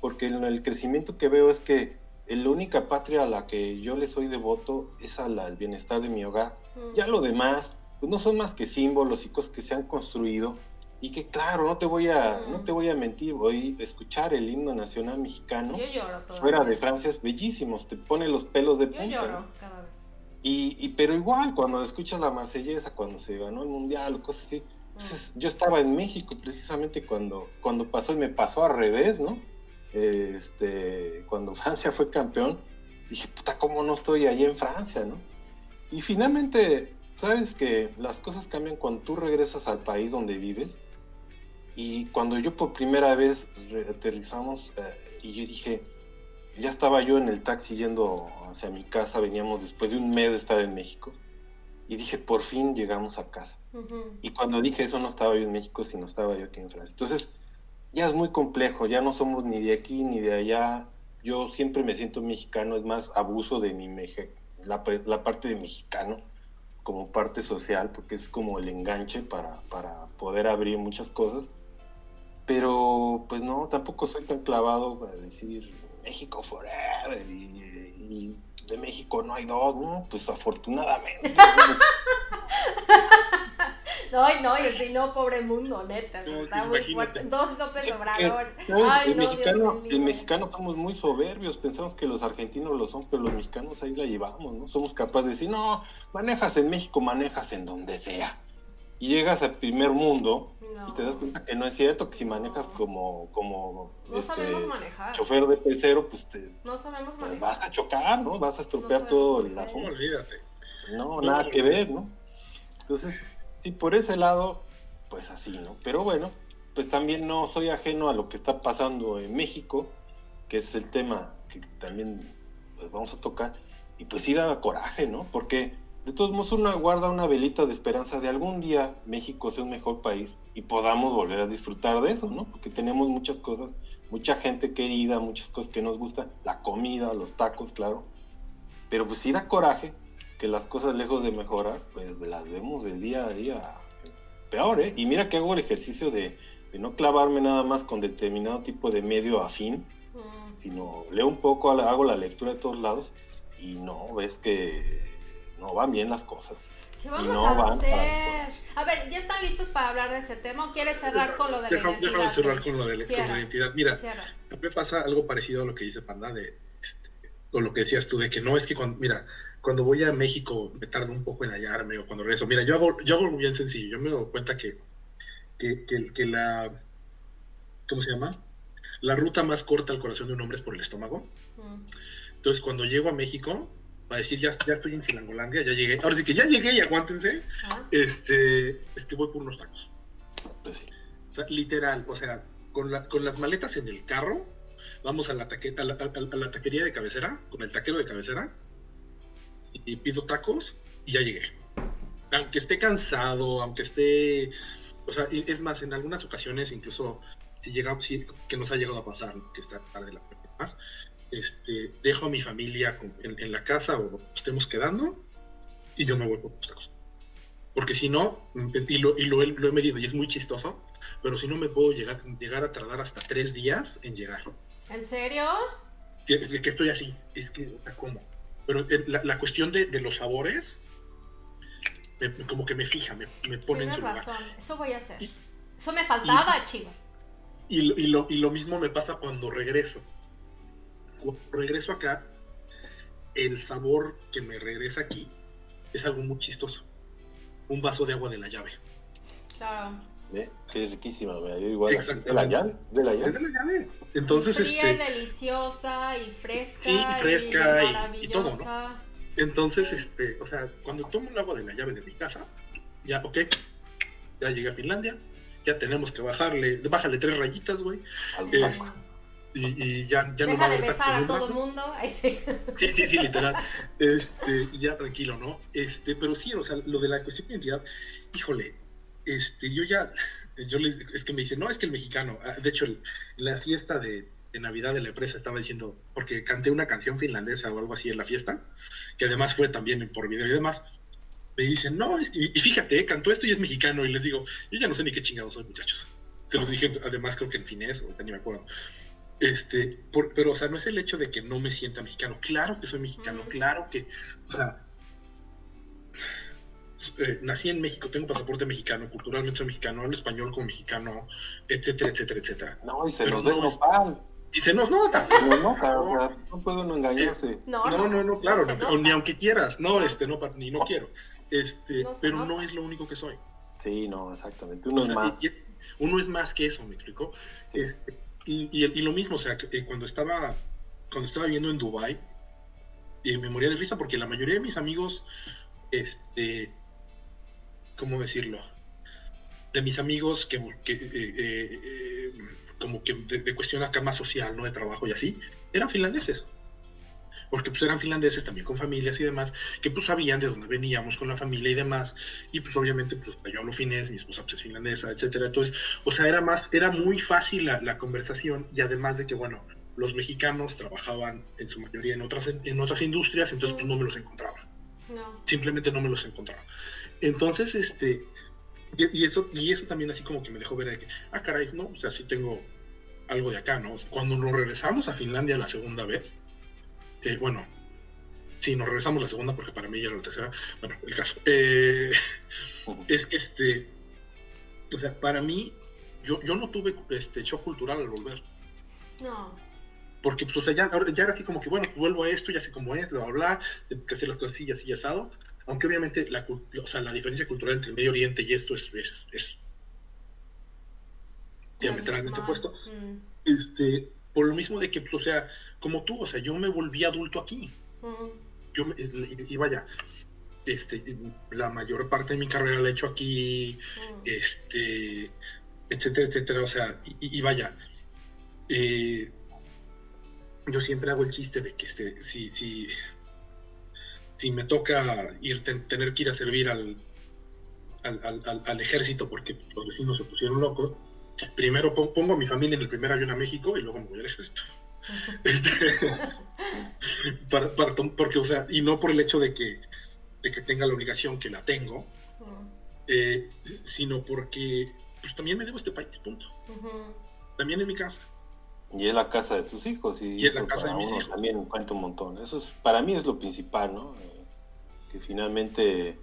S3: porque el, crecimiento que veo es que la única patria a la que yo le soy devoto es al bienestar de mi hogar. Mm. Ya lo demás, pues no son más que símbolos y cosas que se han construido y que claro, no te voy a, no te voy a mentir, voy a escuchar el himno nacional mexicano.
S1: Yo lloro
S3: Fuera de Francia es bellísimo, te pone los pelos de
S1: punta. Yo lloro cada vez.
S3: Y, y, pero igual, cuando escuchas la marsellesa, cuando se ganó el mundial o cosas así, pues yo estaba en México precisamente cuando, cuando pasó y me pasó al revés, ¿no? Este, cuando Francia fue campeón, dije, puta, ¿cómo no estoy ahí en Francia, no? Y finalmente, sabes que las cosas cambian cuando tú regresas al país donde vives Y cuando yo por primera vez aterrizamos eh, y yo dije, ya estaba yo en el taxi yendo hacia mi casa, veníamos después de un mes de estar en México, y dije, por fin llegamos a casa. Y cuando dije eso no estaba yo en México, sino estaba yo aquí en Francia. Entonces, ya es muy complejo, ya no somos ni de aquí ni de allá. Yo siempre me siento mexicano, es más abuso de mi la, la parte de mexicano como parte social, porque es como el enganche para, para poder abrir muchas cosas. Pero pues no, tampoco soy tan clavado para decir México forever y, de México no hay dos, ¿no? Pues afortunadamente.
S1: No, no, y si no, pobre mundo, neta. está muy fuerte. Dos López Obrador.
S3: Ay, el, no, mexicano, el mexicano somos muy soberbios. Pensamos que los argentinos lo son, pero los mexicanos ahí la llevamos, ¿no? Somos capaces de decir, no, manejas en México, manejas en donde sea. Y llegas al primer mundo y te das cuenta que no es cierto, que si manejas como, como
S1: no este, sabemos manejar.
S3: chofer de pecero, pues te
S1: no sabemos
S3: manejar. vas a chocar, ¿no? Vas a estropear todo el
S2: asunto. Olvídate.
S3: No, nada que ver, ¿no? Entonces, sí, por ese lado, pues así, ¿no? Pero bueno, pues también no soy ajeno a lo que está pasando en México, que es el tema que también pues, vamos a tocar, y pues sí da coraje, ¿no? Porque de todos modos uno guarda una velita de esperanza de algún día México sea un mejor país y podamos volver a disfrutar de eso, ¿no? Porque tenemos muchas cosas, mucha gente querida, muchas cosas que nos gustan, la comida, los tacos, claro, pero pues sí da coraje que las cosas lejos de mejorar, pues las vemos del día a día peor, ¿eh? Y mira que hago el ejercicio de, no clavarme nada más con determinado tipo de medio afín, mm. sino leo un poco, hago la lectura de todos lados y no, ves que no van bien las cosas.
S1: ¿Qué vamos a hacer? A ver, ¿ya están listos para hablar de ese tema o quieres cerrar con lo de la identidad?
S2: Déjame cerrar con lo de, la identidad. Mira, me pasa algo parecido a lo que dice Panda de, este, o lo que decías tú, de que no es que cuando, mira, cuando voy a México me tardo un poco en hallarme o cuando regreso. Mira, yo hago, yo hago bien sencillo. Yo me doy cuenta que, que, que, la. ¿Cómo se llama? La ruta más corta al corazón de un hombre es por el estómago. Mm. Entonces, cuando llego a México, para decir ya, ya estoy en Chilangolandia, ya llegué. Ahora sí que ya llegué y aguántense. este, es que voy por unos tacos. Pues sí. O sea, literal, o sea, con, la, con las maletas en el carro, vamos a la, a, la, a la taquería de cabecera, con el taquero de cabecera, y pido tacos y ya llegué. Aunque esté cansado, aunque esté... O sea, es más, en algunas ocasiones, incluso si llega, que nos ha llegado a pasar, que está tarde la más, este, dejo a mi familia en, la casa o estemos quedando y yo me voy por los. Porque si no, y, lo, y lo, he medido y es muy chistoso, pero si no me puedo llegar, llegar a tardar hasta tres días en llegar.
S1: ¿En serio?
S2: Que, que estoy así, es que, ¿cómo? Pero eh, la, cuestión de, los sabores, como que me fija, me, me pone en su
S1: razón, eso voy a hacer. eso me faltaba, chivo.
S2: Y, y, lo, y lo mismo me pasa cuando regreso. Cuando regreso acá, el sabor que me regresa aquí es algo muy chistoso. Un vaso de agua de la llave.
S1: Claro.
S3: ¿Eh? Que es riquísima, igual. ¿De la llave? ¿De la llave?
S2: de la llave. Entonces,
S1: fría, este, deliciosa y fresca.
S2: Sí, fresca y, todo, ¿no? Entonces, este, o sea, cuando tomo el agua de la llave de mi casa, ya, ok, ya llegué a Finlandia, ya tenemos que bajarle, bájale tres rayitas, güey. Y, y, ya, ya
S1: Deja de besar a todo el mundo. sí.
S2: sí, sí, sí, literal. Este, ya tranquilo, ¿no? Este, pero sí, o sea, lo de la cuestión de identidad, híjole, este, yo ya, yo les, es que me dicen, no, es que el mexicano, ah, de hecho, la fiesta de, Navidad de la empresa estaba diciendo, porque canté una canción finlandesa o algo así en la fiesta, que además fue también por video y demás, me dicen, no, y, fíjate, cantó esto y es mexicano, y les digo, yo ya no sé ni qué chingados soy, muchachos. Se los dije, además creo que en finés, o ni me acuerdo. Este, pero, o sea, no es el hecho de que no me sienta mexicano. Claro que soy mexicano, claro que, o sea, eh, nací en México, tengo pasaporte mexicano, culturalmente soy mexicano, hablo español como mexicano, etcétera, etcétera, etcétera.
S3: No, y se nos ve no,
S2: Y se nos nota.
S3: no, no puede uno engañarse.
S2: No, no, no, claro, ni aunque quieras, no, este, no, ni no quiero. Este, pero no es lo único que soy.
S3: Sí, no, exactamente. Uno es más.
S2: uno es más que eso, me explico. Este, y, y, lo mismo, o sea, eh, cuando estaba cuando estaba viviendo en Dubai, eh, me moría de risa porque la mayoría de mis amigos, este, ¿cómo decirlo? de mis amigos que, que eh, eh, como que de, cuestión acá más social, ¿no? De trabajo y así, eran finlandeses. Porque pues eran finlandeses también con familias y demás, que pues sabían de dónde veníamos con la familia y demás. Y pues obviamente pues yo hablo finés, mi esposa pues es finlandesa, etcétera. Entonces, o sea, era más, era muy fácil la, la conversación y además de que, bueno, los mexicanos trabajaban en su mayoría en otras, en otras industrias, entonces pues no me los encontraba. Simplemente no me los encontraba. Entonces, este, y, eso, y eso también así como que me dejó ver de que, ah, caray, no, o sea, sí tengo algo de acá, ¿no? Cuando nos regresamos a Finlandia la segunda vez, eh, bueno, sí, nos regresamos la segunda porque para mí ya era la tercera, bueno, el caso, eh, es que este, o sea, para mí, yo, yo no tuve este shock cultural al volver.
S1: No.
S2: Porque, pues, o sea, ya, ya era así como que, bueno, vuelvo a esto, ya sé cómo es, bla, bla, bla, que hacer las cosas así, así, asado aunque obviamente la, o sea, la diferencia cultural entre el Medio Oriente y esto es, es, diametralmente opuesto. Mm. Este, por lo mismo de que, pues, o sea, como tú, o sea, yo me volví adulto aquí. Yo y, vaya, este, la mayor parte de mi carrera la he hecho aquí, este, etcétera, etcétera, o sea, y, vaya, eh, yo siempre hago el chiste de que este, si, si, si me toca ir tener que ir a servir al, al, ejército porque los vecinos se pusieron locos, primero pongo a mi familia en el primer avión a México y luego me voy al ejército. Este, porque, o sea, y no por el hecho de que, de que tenga la obligación, que la tengo, eh, sino porque pues, también me debo este país, punto. También es mi casa.
S3: Y es la casa de tus hijos. Y,
S2: es la casa de mis hijos.
S3: También cuenta un montón. Eso es, para mí es lo principal, ¿no? que finalmente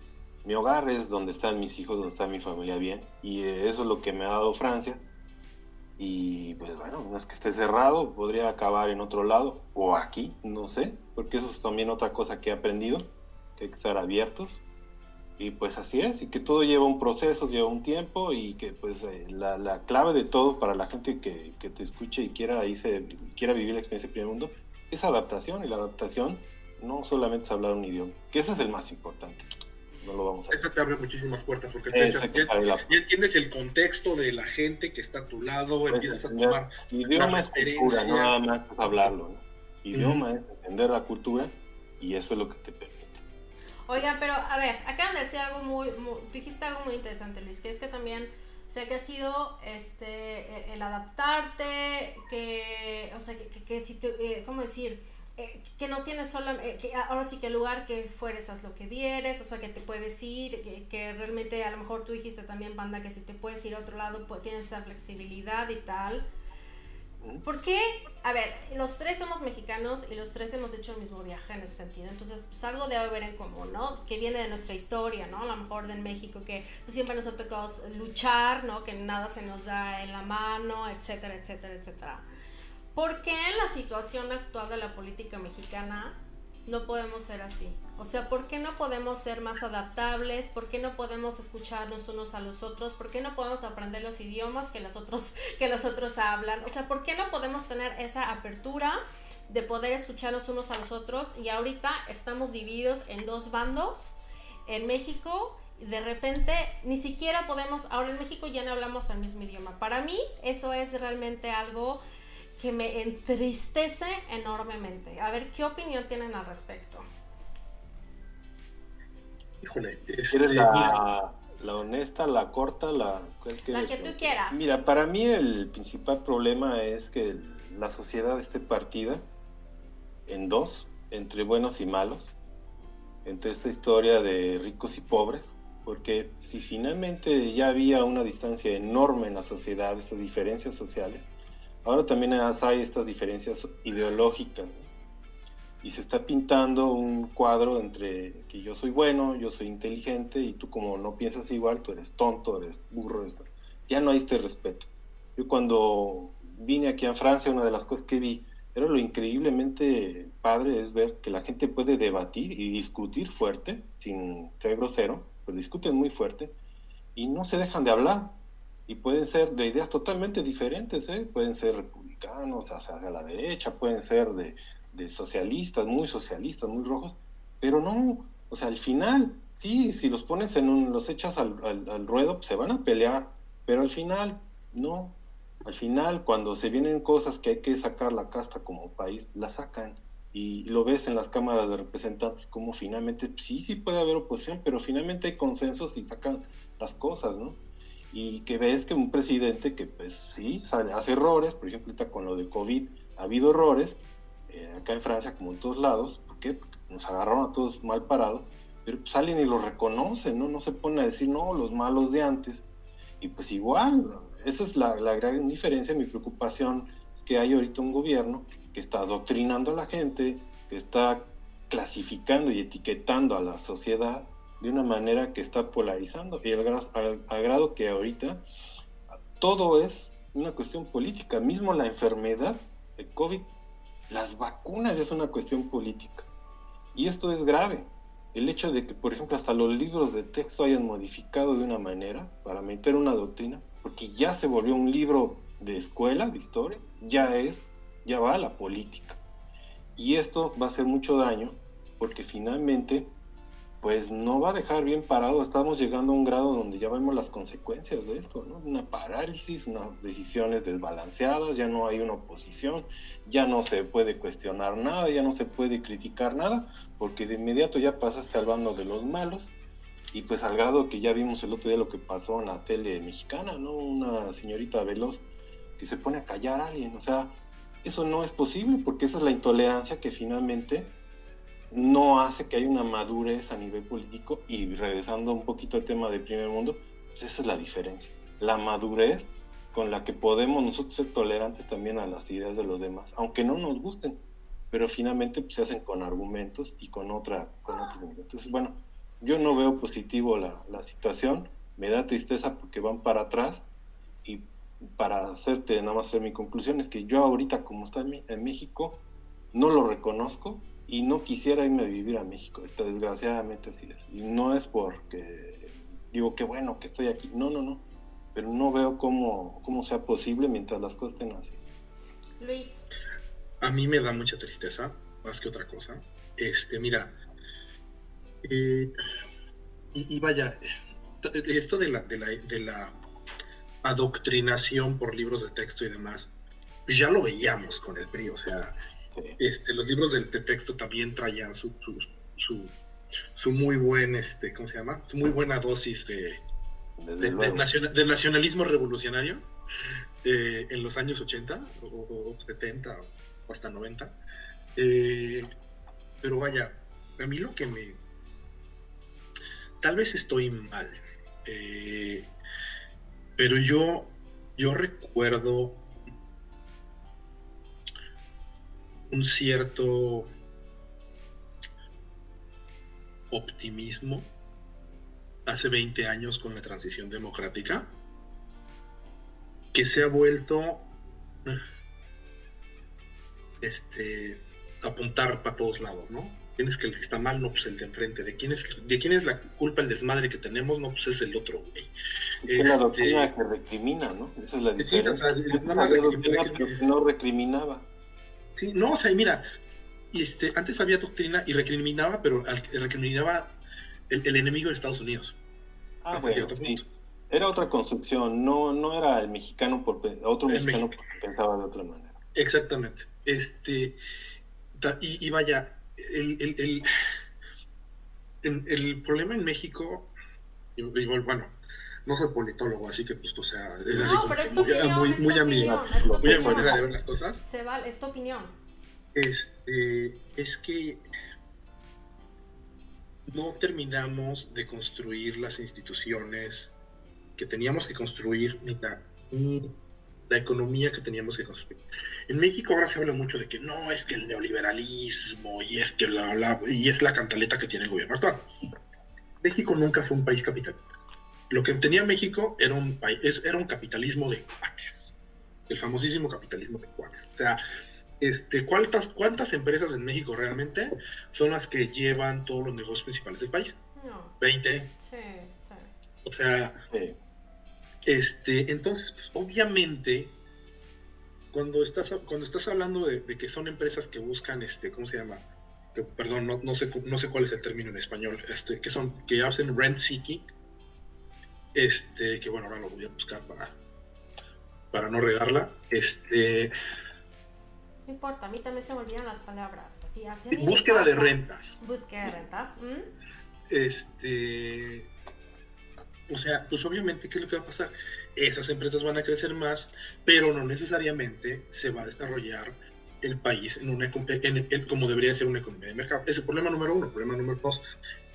S3: mi hogar es donde están mis hijos, donde está mi familia bien. Y eso es lo que me ha dado Francia. Y pues bueno, no es que esté cerrado, podría acabar en otro lado o aquí, no sé, porque eso es también otra cosa que he aprendido, que hay que estar abiertos. Y pues así es, y que todo lleva un proceso, lleva un tiempo y que pues eh, la, la, clave de todo para la gente que, que te escuche y quiera, se quiera vivir la experiencia del primer mundo es adaptación y la adaptación no solamente es hablar un idioma, que ese es el más importante. No lo vamos a
S2: Eso te abre muchísimas puertas porque te ya, entiendes el contexto de la gente que está a tu lado, pues, empiezas a tomar.
S3: Idioma es cultura, no nada más es hablarlo. Idioma es entender la cultura y eso es lo que te permite.
S1: Oiga, pero a ver, acaban de decir algo muy, dijiste algo muy interesante, Luis, que es que también sé que ha sido este e, el, adaptarte, que, o sea, que, que, si, te, eh, ¿cómo decir? Eh, que no tienes solamente, eh, que ahora sí que el lugar que fueres, haz lo que vieres, o sea, que te puedes ir, que, realmente a lo mejor tú dijiste también, Panda, que si te puedes ir a otro lado, pues, tienes esa flexibilidad y tal. ¿Por qué? A ver, los tres somos mexicanos y los tres hemos hecho el mismo viaje en ese sentido. Entonces, pues algo debe haber en común, ¿no? Que viene de nuestra historia, ¿no? A lo mejor de México, que pues, siempre nos ha tocado luchar, ¿no? Que nada se nos da en la mano, etcétera, etcétera, etcétera. ¿Por qué en la situación actual de la política mexicana no podemos ser así? O sea, ¿por qué no podemos ser más adaptables? ¿Por qué no podemos escucharnos unos a los otros? ¿Por qué no podemos aprender los idiomas que los otros, que los otros hablan? O sea, ¿por qué no podemos tener esa apertura de poder escucharnos unos a los otros? Y ahorita estamos divididos en dos bandos en México. De repente ni siquiera podemos, ahora en México ya no hablamos el mismo idioma. Para mí eso es realmente algo que me entristece enormemente. A ver, ¿qué opinión tienen al respecto?
S2: Híjole,
S3: este, la, la, honesta, la corta, la...
S1: Que, la que tú quieras.
S3: Mira, para mí el principal problema es que la sociedad esté partida en dos, entre buenos y malos, entre esta historia de ricos y pobres, porque si finalmente ya había una distancia enorme en la sociedad, estas diferencias sociales, Ahora también hay estas diferencias ideológicas y se está pintando un cuadro entre que yo soy bueno, yo soy inteligente y tú como no piensas igual, tú eres tonto, eres burro. Ya no hay este respeto. Yo cuando vine aquí a Francia, una de las cosas que vi era lo increíblemente padre es ver que la gente puede debatir y discutir fuerte, sin ser grosero, pero discuten muy fuerte y no se dejan de hablar y pueden ser de ideas totalmente diferentes, ¿eh? pueden ser republicanos hacia, la derecha, pueden ser de, socialistas, muy socialistas, muy rojos, pero no, o sea, al final, sí, si los pones en un, los echas al, ruedo, pues, se van a pelear Pero al final, no. Al final, cuando se vienen cosas que hay que sacar la casta como país, la sacan. Y lo ves en las cámaras de representantes como finalmente, sí, sí puede haber oposición, pero finalmente hay consensos y sacan las cosas, ¿no? Y que ves que un presidente que, pues sí, hace errores, por ejemplo, ahorita con lo del COVID ha habido errores, eh, acá en Francia como en todos lados, ¿por qué? Porque nos agarraron a todos mal parados, pero pues salen y lo reconocen, ¿no? No se ponen a decir, no, los malos de antes. Y pues igual, esa es la, la gran diferencia, mi preocupación es que hay ahorita un gobierno que está adoctrinando a la gente, que está clasificando y etiquetando a la sociedad de una manera que está polarizando y al, grado que ahorita todo es una cuestión política, mismo la enfermedad de COVID, las vacunas es una cuestión política. Y esto es grave. El hecho de que, por ejemplo, hasta los libros de texto hayan modificado de una manera para meter una doctrina, porque ya se volvió un libro de escuela, de historia, ya es, ya va a la política. Y esto va a hacer mucho daño porque finalmente pues no va a dejar bien parado. Estamos llegando a un grado donde ya vemos las consecuencias de esto, ¿no? Una parálisis, unas decisiones desbalanceadas, ya no hay una oposición, ya no se puede cuestionar nada, ya no se puede criticar nada, porque de inmediato ya pasaste al bando de los malos. Y pues al grado que ya vimos el otro día lo que pasó en la tele mexicana, ¿no? Una señorita veloz que se pone a callar a alguien, o sea, eso no es posible porque esa es la intolerancia que finalmente no hace que haya una madurez a nivel político y regresando un poquito al tema del primer mundo, pues esa es la diferencia. La madurez con la que podemos nosotros ser tolerantes también a las ideas de los demás, aunque no nos gusten, pero finalmente pues, se hacen con argumentos y con otra, con Entonces, bueno, yo no veo positivo la, la situación, me da tristeza porque van para atrás y para hacerte nada más hacer mi conclusión es que yo ahorita como está en México no lo reconozco y no quisiera irme a vivir a México. Desgraciadamente así es. Y no es porque digo que bueno que estoy aquí. No, no, no. Pero no veo cómo, cómo sea posible mientras las cosas estén así.
S1: Luis.
S2: A mí me da mucha tristeza, más que otra cosa. Este, mira. Eh, y, vaya, esto de la, de la, de la adoctrinación por libros de texto y demás, ya lo veíamos con el PRI, o sea, este, los libros de, texto también traían su, su, muy buen, este, ¿cómo se llama? Su muy buena dosis de, de, nacionalismo revolucionario eh, en los años 80 o, 70 o hasta 90. Eh, pero vaya, a mí lo que me... Tal vez estoy mal, eh, pero yo, yo recuerdo un cierto optimismo hace 20 años con la transición democrática que se ha vuelto este apuntar para todos lados, ¿no? Tienes que el que está mal, no, pues el de enfrente. ¿De quién es, de quién es la culpa el desmadre que tenemos? No, pues es el otro, güey.
S3: Es una doctrina este, que recrimina, ¿no? Esa es la diferencia. no recriminaba.
S2: Sí, no, o sea, mira, este, antes había doctrina y recriminaba, pero recriminaba el, enemigo de Estados Unidos.
S3: Ah, bueno, Era otra construcción, no, no era el mexicano por otro mexicano porque pensaba de otra manera.
S2: Exactamente. Este, y, vaya, el, el, problema en México, igual, bueno, no soy politólogo, así que pues, o sea,
S1: es no, pero es tu muy, opinión, muy, es muy, a mi, muy manera de ver las cosas. Se vale, es tu opinión.
S2: Este, es que no terminamos de construir las instituciones que teníamos que construir ni la, la economía que teníamos que construir. En México ahora se habla mucho de que no, es que el neoliberalismo y es que la, y es la cantaleta que tiene el gobierno actual. México nunca fue un país capitalista lo que tenía México era un, país, era un capitalismo de cuates, el famosísimo capitalismo de cuates. O sea, este, ¿cuántas, ¿cuántas empresas en México realmente son las que llevan todos los negocios principales del país? No. 20. Sí, sí. O sea, este, entonces, pues, obviamente, cuando estás, cuando estás hablando de, que son empresas que buscan, este, ¿cómo se llama? Que, perdón, no, no, sé, no sé cuál es el término en español, este, que son, que hacen rent seeking, este, que bueno, ahora lo voy a buscar para, para no regarla. Este,
S1: no importa, a mí también se me olvidan las palabras. Así,
S2: búsqueda de rentas.
S1: Búsqueda de rentas.
S2: Este. O sea, pues obviamente, ¿qué es lo que va a pasar? Esas empresas van a crecer más, pero no necesariamente se va a desarrollar el país en una, en, como debería ser una economía de mercado. Ese es el problema número uno. Problema número dos,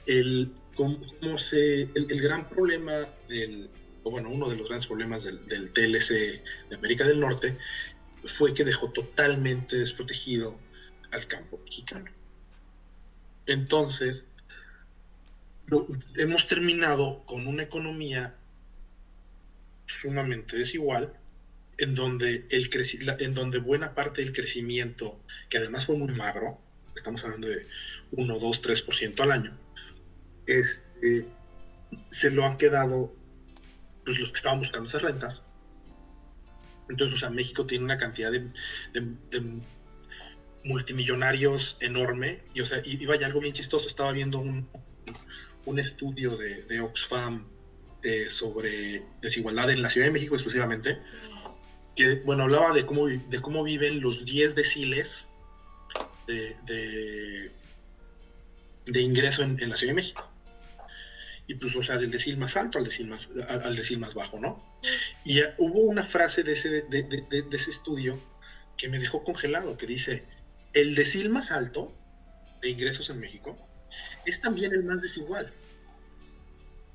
S2: el, cómo, se, el, gran problema del, o bueno, uno de los grandes problemas del, TLC de América del Norte fue que dejó totalmente desprotegido al campo mexicano. Entonces, hemos terminado con una economía sumamente desigual, en donde, el en donde buena parte del crecimiento, que además fue muy magro, estamos hablando de 1, 2, 3% al año, este, se lo han quedado pues, los que estaban buscando esas rentas entonces, o sea, México tiene una cantidad de, multimillonarios enorme. Y, o sea, y, vaya, algo bien chistoso. Estaba viendo un, estudio de, Oxfam eh, sobre desigualdad en la Ciudad de México exclusivamente. Que, bueno, hablaba de cómo, de cómo viven los 10 deciles de, ingreso en la Ciudad de México y pues, o sea, del decil más alto al decil más, al decil más bajo, ¿no? Y hubo una frase de ese, de, ese estudio que me dejó congelado, que dice, el decil más alto de ingresos en México es también el más desigual.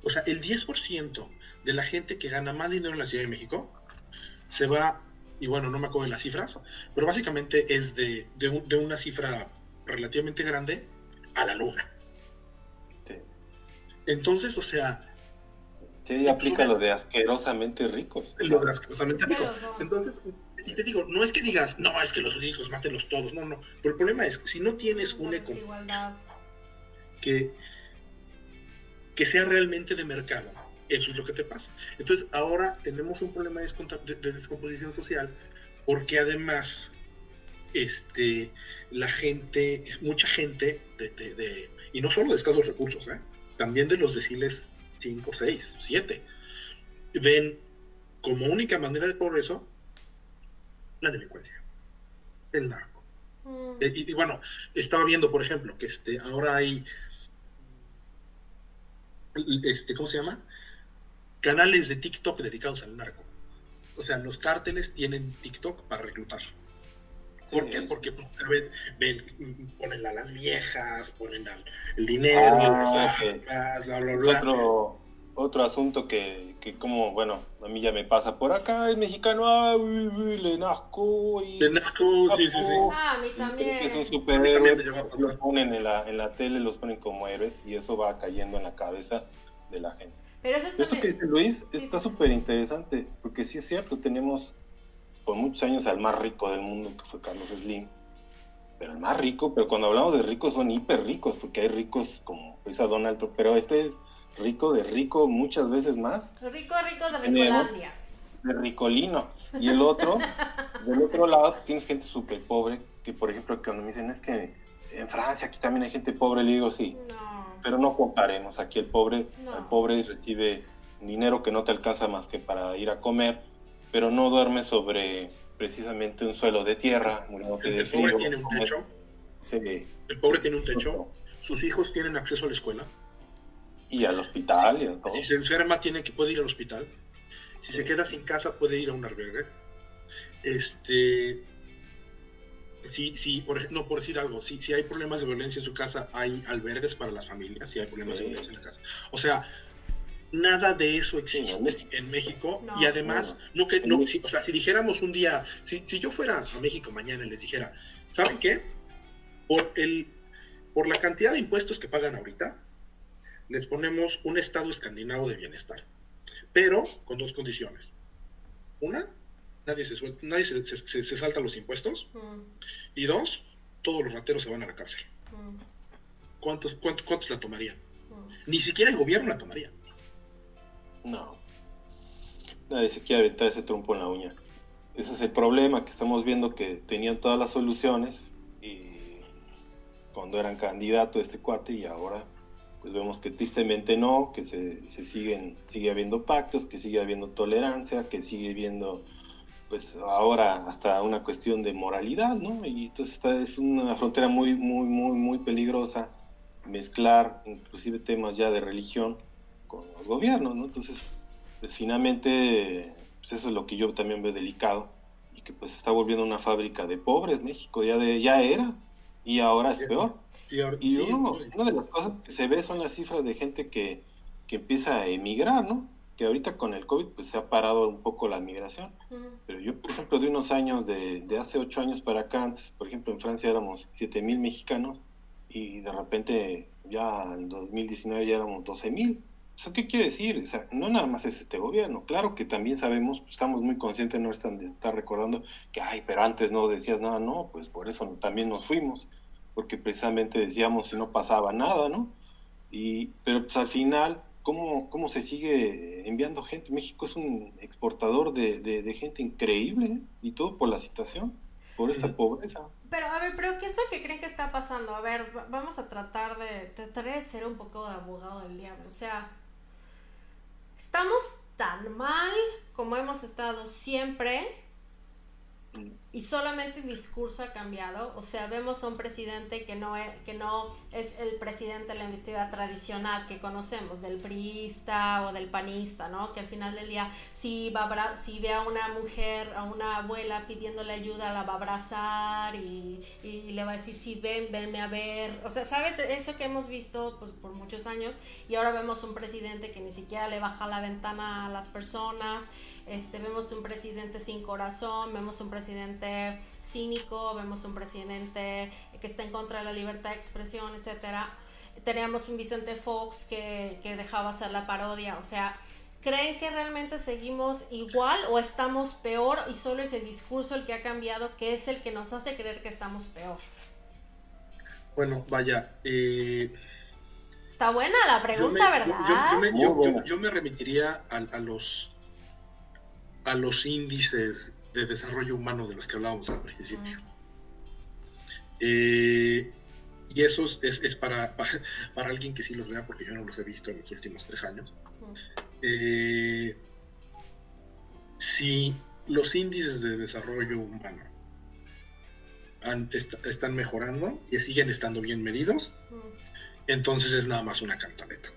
S2: O sea, el 10% de la gente que gana más dinero en la Ciudad de México se va, y bueno, no me acuerdo de las cifras, pero básicamente es de, de una cifra relativamente grande a la luna. Entonces, o sea...
S3: Sí, aplica lo de asquerosamente ricos.
S2: Lo de asquerosamente ricos. Entonces, y te digo, no es que digas, no, es que los ricos, mátenlos todos, no, no. Pero el problema es, si no tienes una economía que, que sea realmente de mercado, eso es lo que te pasa. Entonces, ahora tenemos un problema de, descomposición social, porque además, este, la gente, mucha gente, de, y no solo de escasos recursos, ¿eh? También de los deciles 5, 6, 7, ven como única manera de eso la delincuencia, el narco. Mm. Eh, y, bueno, estaba viendo, por ejemplo, que este, ahora hay, este, ¿cómo se llama? Canales de TikTok dedicados al narco. O sea, los cárteles tienen TikTok para reclutar. ¿Por qué? Porque pues, ven, ponen a las viejas, ponen al, el dinero,
S3: ah, bla, bla, bla. Otro, otro asunto que, que, como, bueno, a mí ya me pasa por acá, es mexicano, ah, uy, uy, le nazco. Y,
S2: le nazco, sí, sí, sí.
S1: Ah, a mí también.
S3: Es un superhéroe, los ponen en la, en la tele, los ponen como héroes y eso va cayendo en la cabeza de la gente.
S1: Pero eso, también...
S3: que dice Luis está súper interesante, porque sí es cierto, tenemos por muchos años al más rico del mundo, que fue Carlos Slim. Pero el más rico, pero cuando hablamos de ricos son hiper ricos, porque hay ricos como esa Donald Trump, pero este es rico de rico muchas veces más.
S1: Rico, rico de Ricolandia.
S3: De ricolino. Y el otro, del otro lado, tienes gente súper pobre, que por ejemplo, cuando me dicen es que en Francia aquí también hay gente pobre, le digo sí. Pero no comparemos, aquí el pobre, el pobre recibe dinero que no te alcanza más que para ir a comer pero no duerme sobre precisamente un suelo de tierra,
S2: el, pobre tiene un techo. El pobre tiene un techo. Sus hijos tienen acceso a la escuela.
S3: Y al hospital y a todo.
S2: Si se enferma, tiene que puede ir al hospital. Si se queda sin casa, puede ir a un albergue. Este. Si, si por, no, por decir algo, si, si hay problemas de violencia en su casa, hay albergues para las familias, si hay problemas de violencia en la casa. O sea, Nada de eso existe en México y además, no. que, no, si, o sea, si dijéramos un día, si, si, yo fuera a México mañana y les dijera, ¿saben qué? Por, el, por la cantidad de impuestos que pagan ahorita, les ponemos un estado escandinavo de bienestar, pero con dos condiciones. Una, nadie se, nadie se, se, salta los impuestos. Mm. Y dos, todos los rateros se van a la cárcel. Mm. ¿Cuántos, cuántos, cuántos la tomarían? Mm. Ni siquiera el gobierno la tomaría.
S3: No. Nadie se quiere aventar ese trompo en la uña. Ese es el problema, que estamos viendo que tenían todas las soluciones y cuando eran candidato este cuate y ahora pues vemos que tristemente no, que se, se siguen, sigue habiendo pactos, que sigue habiendo tolerancia, que sigue habiendo pues ahora hasta una cuestión de moralidad, ¿no? Y entonces esta es una frontera muy, muy, muy, muy peligrosa mezclar inclusive temas ya de religión con los gobiernos, ¿no? Entonces, pues finalmente, pues eso es lo que yo también veo delicado y que pues está volviendo una fábrica de pobres México, ya, de, ya era y ahora es peor. Y una de las cosas que se ve son las cifras de gente que, que empieza a emigrar, ¿no? que ahorita con el COVID pues se ha parado un poco la migración. Pero yo, por ejemplo, de unos años, de, de, hace ocho años para acá, antes, por ejemplo, en Francia éramos siete mil mexicanos y de repente ya en 2019 ya éramos 12 mil. ¿Eso qué quiere decir? O sea, no nada más es este gobierno. Claro que también sabemos, pues, estamos muy conscientes, no están de estar recordando que, ay, pero antes no decías nada. No, pues por eso también nos fuimos, porque precisamente decíamos si no pasaba nada, ¿no? Y, pero pues al final cómo, cómo se sigue enviando gente. México es un exportador de, de, gente increíble ¿eh? y todo por la situación, por esta pobreza.
S1: Pero, a ver, pero ¿qué es lo que creen que está pasando? A ver, vamos a tratar de, tratar de ser un poco de abogado del diablo. O sea, estamos tan mal como hemos estado siempre y solamente el discurso ha cambiado. O sea, vemos a un presidente que no es, que no es el presidente de la investigación tradicional que conocemos, del priista o del panista, ¿no? Que al final del día, si, va si ve a una mujer, a una abuela pidiéndole ayuda, la va a abrazar y, y le va a decir, sí, ven, venme a ver. O sea, ¿sabes? Eso que hemos visto pues, por muchos años y ahora vemos un presidente que ni siquiera le baja la ventana a las personas. Este, vemos un presidente sin corazón, vemos un presidente cínico, vemos un presidente que está en contra de la libertad de expresión, etcétera. Teníamos un Vicente Fox que, que dejaba hacer la parodia, o sea, ¿Creen que realmente seguimos igual o estamos peor y solo es el discurso el que ha cambiado, que es el que nos hace creer que estamos peor?
S2: Bueno, vaya. Eh,
S1: Está buena la pregunta, ¿verdad?
S2: Yo, me, remitiría a, a, los a los índices de desarrollo humano de los que hablábamos al principio. Eh, y eso es, para, para, alguien que sí los vea, porque yo no los he visto en los últimos tres años. Eh, si los índices de desarrollo humano están mejorando y siguen estando bien medidos, entonces es nada más una cantaleta.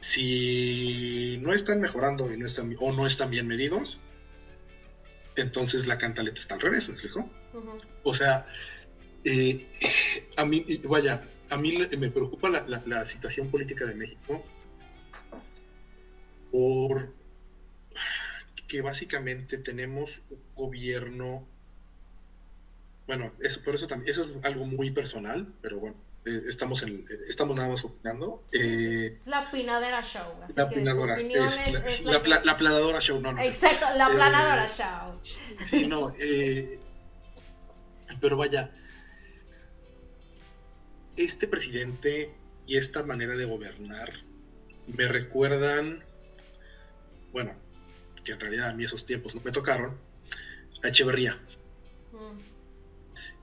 S2: Si no están mejorando y no están, o no están bien medidos, entonces la cantaleta está al revés, ¿me explico? O sea, eh, a mí, vaya, a mí me preocupa la, situación política de México por que básicamente tenemos un gobierno, bueno, eso, por eso también, eso es algo muy personal, pero bueno, eh, estamos, en, estamos nada más opinando.
S1: Eh, es la pinadera show.
S2: la pinadora. la, planadora show, no, no.
S1: Exacto, la eh, planadora show.
S2: Sí, no. pero vaya, este presidente y esta manera de gobernar me recuerdan, bueno, que en realidad a mí esos tiempos no me tocaron, a Echeverría. Mm.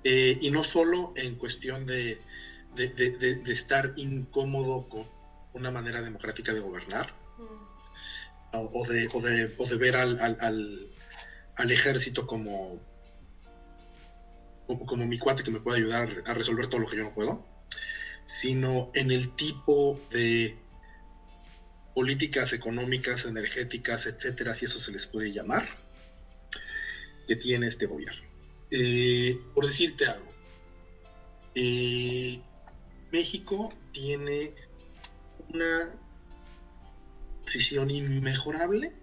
S2: y no solo en cuestión de de, estar incómodo con una manera democrática de gobernar, mm. o, de, de, ver al, al, ejército como, como, mi cuate que me puede ayudar a resolver todo lo que yo no puedo, sino en el tipo de políticas económicas, energéticas, etcétera, si eso se les puede llamar, que tiene este gobierno. Eh, por decirte algo, eh, México tiene una posición inmejorable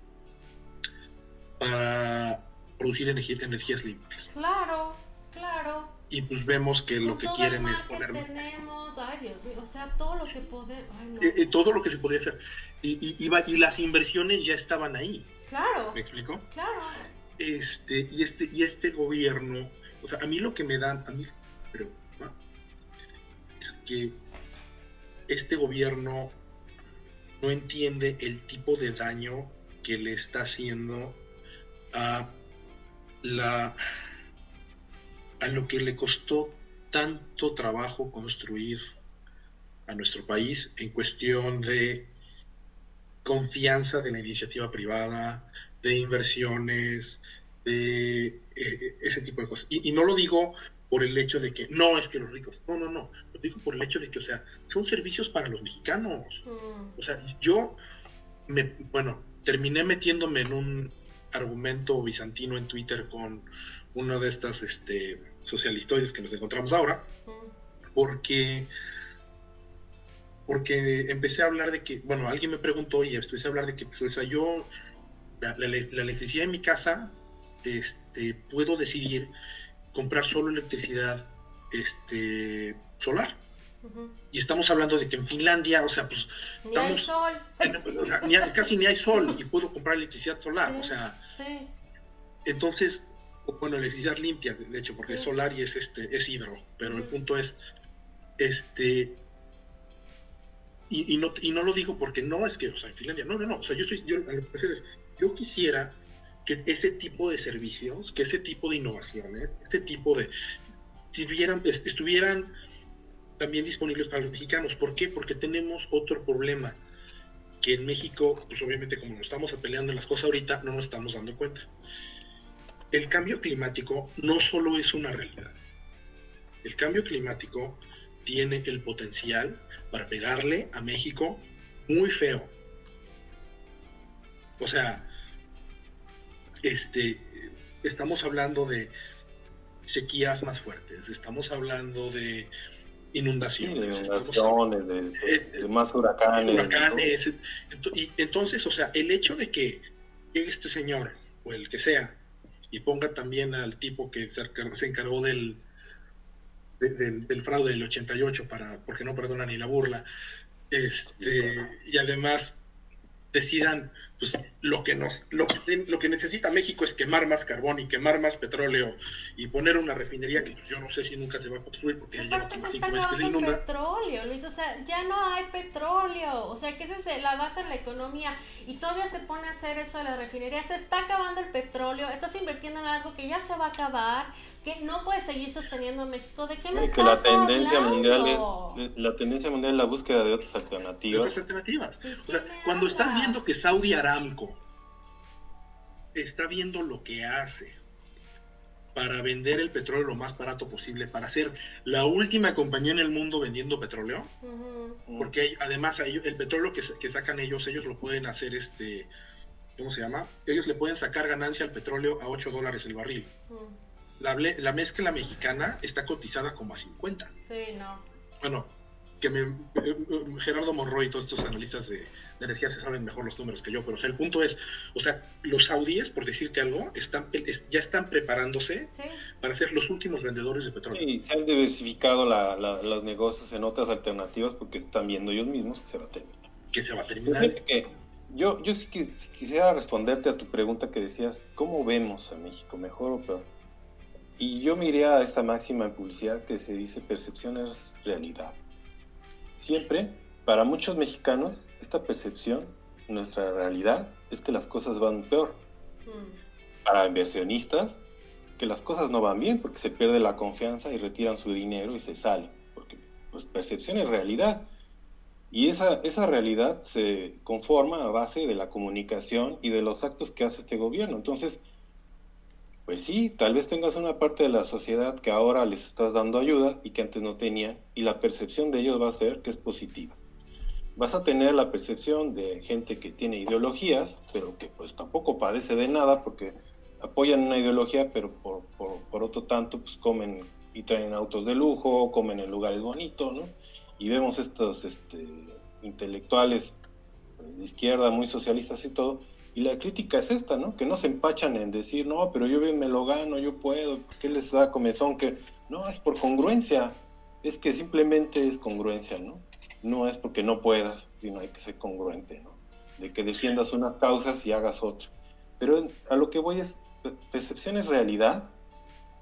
S2: para producir energías limpias.
S1: Claro, claro.
S2: Y pues vemos que lo que quieren es
S1: poner. Que tenemos, ay Dios mío, o sea, todo lo que podemos.
S2: Eh, eh, todo lo que se podía hacer. Y, y, y, las inversiones ya estaban ahí.
S1: Claro.
S2: ¿Me explico?
S1: Claro.
S2: Este, y este, y este gobierno, o sea, a mí lo que me dan, a mí, pero que este gobierno no entiende el tipo de daño que le está haciendo a la a lo que le costó tanto trabajo construir a nuestro país en cuestión de confianza de la iniciativa privada, de inversiones, de eh, ese tipo de cosas. Y, no lo digo por el hecho de que no es que los ricos, no, no, no, lo digo por el hecho de que, o sea, son servicios para los mexicanos. Mm. O sea, yo, me, bueno, terminé metiéndome en un argumento bizantino en Twitter con uno de estas este, socialistoides que nos encontramos ahora, mm. porque porque empecé a hablar de que, bueno, alguien me preguntó y empecé a hablar de que, pues, o sea, yo, la, electricidad en mi casa, este, puedo decidir comprar solo electricidad este, solar. Y estamos hablando de que en Finlandia, o sea, pues...
S1: Ni hay sol.
S2: casi ni hay sol y puedo comprar electricidad solar, o sea... Sí. Entonces, bueno, electricidad limpia, de hecho, porque es solar y es, este, es hidro, pero el punto es, este, y, no, y no lo digo porque no es que, o sea, en Finlandia, no, no, no, o sea, yo, estoy, yo, yo quisiera que ese tipo de servicios, que ese tipo de innovaciones, este tipo de, estuvieran, estuvieran también disponibles para los mexicanos. ¿Por qué? Porque tenemos otro problema, que en México, pues obviamente como nos estamos peleando en las cosas ahorita, no nos estamos dando cuenta. El cambio climático no solo es una realidad. El cambio climático tiene el potencial para pegarle a México muy feo. O sea, este, estamos hablando de sequías más fuertes, estamos hablando de inundaciones,
S3: inundaciones de, más huracanes.
S2: huracanes. Y entonces, o sea, el hecho de que llegue este señor, o el que sea, y ponga también al tipo que se encargó del, del, fraude del 88 para, porque no perdona ni la burla. Este, y además decidan pues lo que nos lo que, lo que necesita México es quemar más carbón y quemar más petróleo y poner una refinería que pues, yo no sé si nunca se va a construir porque
S1: ya se está acabando el petróleo Luis o sea ya no hay petróleo. O sea que esa es la base de la economía. Y todavía se pone a hacer eso de la refinería. Se está acabando el petróleo. Estás invirtiendo en algo que ya se va a acabar que no puede seguir sosteniendo a México. De qué me que
S3: la tendencia mundial es la tendencia mundial es la búsqueda de otras alternativas.
S2: Otras alternativas. O sea cuando estás viendo que Saudi Arabia Aramco está viendo lo que hace para vender el petróleo lo más barato posible, para ser la última compañía en el mundo vendiendo petróleo, porque además el petróleo que, sacan ellos, ellos lo pueden hacer, este, ¿cómo se llama? Ellos le pueden sacar ganancia al petróleo a 8 dólares el barril. la, la, mezcla mexicana está cotizada como a 50.
S1: Sí, no.
S2: Bueno, que me, eh, Gerardo Monroy y todos estos analistas de, energía se saben mejor los números que yo, pero o sea, el punto es, o sea, los saudíes, por decirte algo, están, ya están preparándose para ser los últimos vendedores de petróleo.
S3: Sí, se han diversificado los negocios en otras alternativas porque están viendo ellos mismos que se va a terminar.
S2: Que se va a terminar.
S3: yo, yo sí quisiera responderte a tu pregunta que decías, ¿cómo vemos a México, mejor o peor? Y yo miré a esta máxima en publicidad que se dice percepción es realidad. Siempre, para muchos mexicanos, esta percepción, nuestra realidad, es que las cosas van peor. Mm. Para inversionistas, que las cosas no van bien porque se pierde la confianza y retiran su dinero y se salen. Porque pues, percepción es realidad. Y esa, esa realidad se conforma a base de la comunicación y de los actos que hace este gobierno. Entonces, pues sí, tal vez tengas una parte de la sociedad que ahora les estás dando ayuda y que antes no tenían, y la percepción de ellos va a ser que es positiva. Vas a tener la percepción de gente que tiene ideologías, pero que pues tampoco padece de nada porque apoyan una ideología, pero por, por, otro tanto pues comen y traen autos de lujo, comen en lugares bonitos, ¿no? Y vemos estos este, intelectuales de izquierda, muy socialistas y todo, y la crítica es esta, ¿no? Que no se empachan en decir, no, pero yo bien me lo gano, yo puedo, ¿qué les da comezón? Que no, es por congruencia, es que simplemente es congruencia, ¿no? No es porque no puedas, sino hay que ser congruente, ¿no? De que defiendas unas causas y hagas otra. Pero a lo que voy es, percepción es realidad,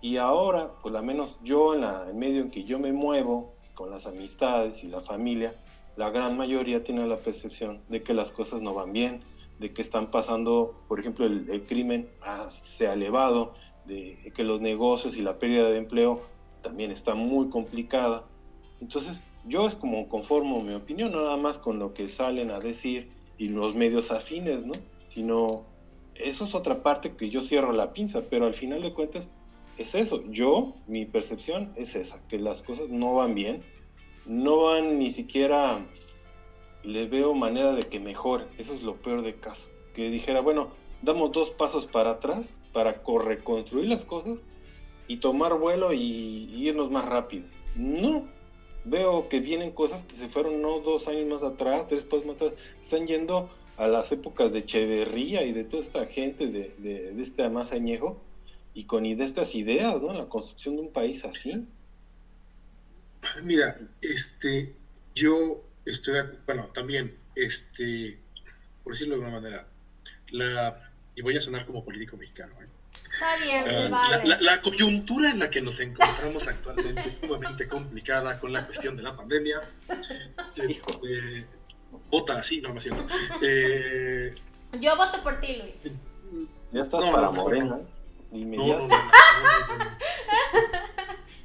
S3: y ahora, por lo menos yo en el medio en que yo me muevo, con las amistades y la familia, la gran mayoría tiene la percepción de que las cosas no van bien, de que están pasando, por ejemplo, el, crimen se ha elevado, de que los negocios y la pérdida de empleo también está muy complicada. Entonces, yo es como conformo mi opinión, no nada más con lo que salen a decir y los medios afines, ¿no? Sino, eso es otra parte que yo cierro la pinza, pero al final de cuentas es eso. Yo, mi percepción es esa, que las cosas no van bien, no van ni siquiera, le veo manera de que mejore, eso es lo peor de caso. Que dijera, bueno, damos dos pasos para atrás para reconstruir las cosas y tomar vuelo y, irnos más rápido. No, veo que vienen cosas que se fueron no dos años más atrás, tres pasos más atrás, están yendo a las épocas de Echeverría y de toda esta gente de, de, este más añejo y con de estas ideas, ¿no? La construcción de un país así.
S2: Mira, este, yo estoy, bueno, también, este, por decirlo de alguna manera, la, y voy a sonar como político mexicano, ¿eh?
S1: Está bien, se
S2: uh,
S1: vale.
S2: la, la, coyuntura en la que nos encontramos actualmente es sumamente complicada con la cuestión de la pandemia. Eh, vota así, no, me siento. Eh,
S1: Yo voto por ti, Luis.
S3: Ya estás para Morena.
S2: No, no, no,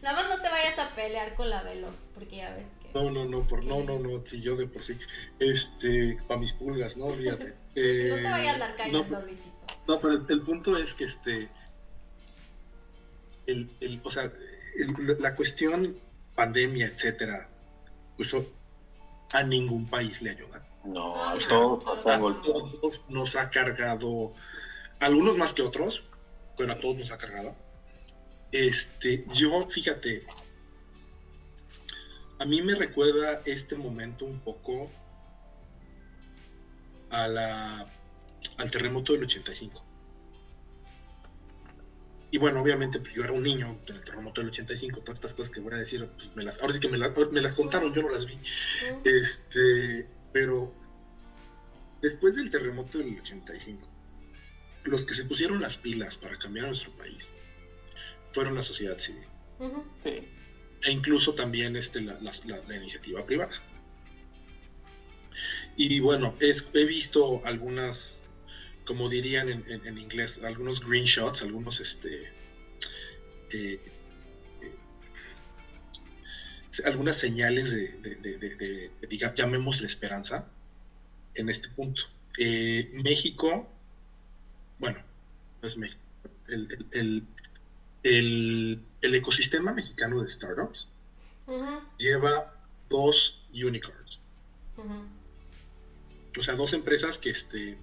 S1: Nada más no te vayas a pelear con la Veloz, porque ya ves.
S2: No, no, no, por, no, no, no, si yo de por sí. Este, para mis pulgas, no, olvídate.
S1: no te vayas a andar cayendo, no, Luisito.
S2: No, pero el, punto es que este. El, el, o sea, la cuestión pandemia, etcétera, pues a ningún país le ayuda.
S3: No, a todos,
S2: todos nos ha cargado, algunos más que otros, pero a todos nos ha cargado este, yo, fíjate, a mí me recuerda este momento un poco a la, al terremoto del 85. Y bueno, obviamente, pues yo era un niño en el terremoto del 85, todas estas cosas que voy a decir, pues me las, ahora sí que me, me las contaron, yo no las vi. Este, pero después del terremoto del 85, los que se pusieron las pilas para cambiar nuestro país fueron la sociedad civil. E incluso también este, la, iniciativa privada. Y bueno, he visto algunas, como dirían en, inglés, algunos green shots, algunos, este, eh, eh, algunas señales de, digamos, llamémosle esperanza en este punto. Eh, México, bueno, no es México, el, ecosistema mexicano de startups lleva dos unicorns. O sea, dos empresas que, este,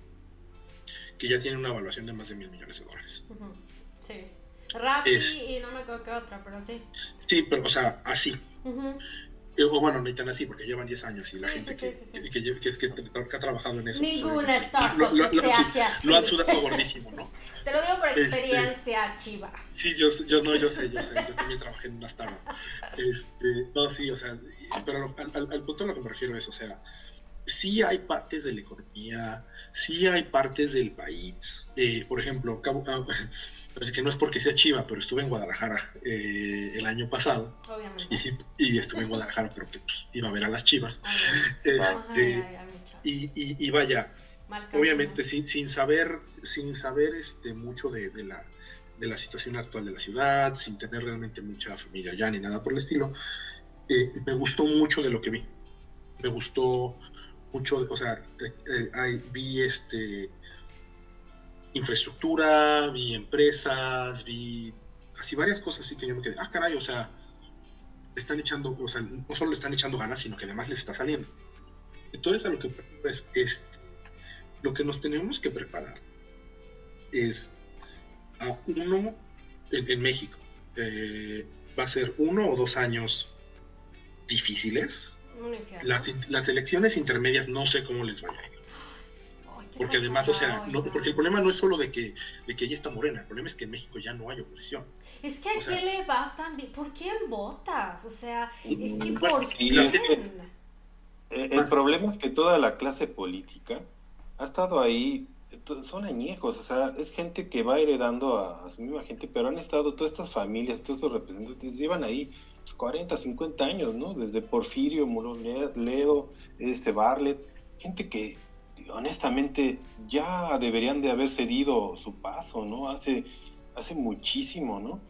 S2: que ya tienen una evaluación de más de mil millones de dólares.
S1: Sí. Rappi y no me acuerdo qué otra, pero sí.
S2: Sí, pero, o sea, así. O bueno, no tan así porque llevan 10 años y la gente que, ha trabajado en eso.
S1: Pues, Ninguna startup
S2: lo,
S1: se hace así.
S2: Lo han sudado gordísimo, ¿no?
S1: Te lo digo por este, experiencia, chiva.
S2: Sí, yo, yo no, yo sé, yo sé. Yo también trabajé en una startup. Este, no, sí, o sea, pero al, al, punto a lo que me refiero es, o sea, sí hay partes de la economía, sí hay partes del país. Eh, por ejemplo, Cabo, ah, que no es porque sea chiva, pero estuve en Guadalajara eh, el año pasado.
S1: Obviamente.
S2: Y, sí, y estuve en Guadalajara porque pues, iba a ver a las chivas. este, y, y, vaya, obviamente sin, sin saber, sin saber este, mucho de, de, la, de la situación actual de la ciudad, sin tener realmente mucha familia ya ni nada por el estilo, eh, me gustó mucho de lo que vi. Me gustó mucho, o sea, eh, vi este infraestructura, vi empresas, vi así varias cosas así que yo me quedé, ah, caray, o sea, están echando, o sea, no solo le están echando ganas, sino que además les está saliendo. Entonces, a lo que es, lo que nos tenemos que preparar es a uno en, México. Eh, va a ser uno o dos años difíciles. Las, las elecciones intermedias no sé cómo les vaya a ir porque además, o sea, no, porque el problema no es solo de que, de que ella está morena, el problema es que en México ya no hay oposición.
S1: Es que aquí le vas también, ¿por qué votas? O sea, es que ¿por qué?
S3: El problema es que toda la clase política ha estado ahí, son añejos, o sea, es gente que va heredando a, su misma gente, pero han estado todas estas familias, todos estos representantes, llevan ahí 40, pues, 50 años, ¿no? Desde Porfirio, Muro Ledo, este Barlet, gente que honestamente ya deberían de haber cedido su paso, ¿no? Hace, hace muchísimo, ¿no?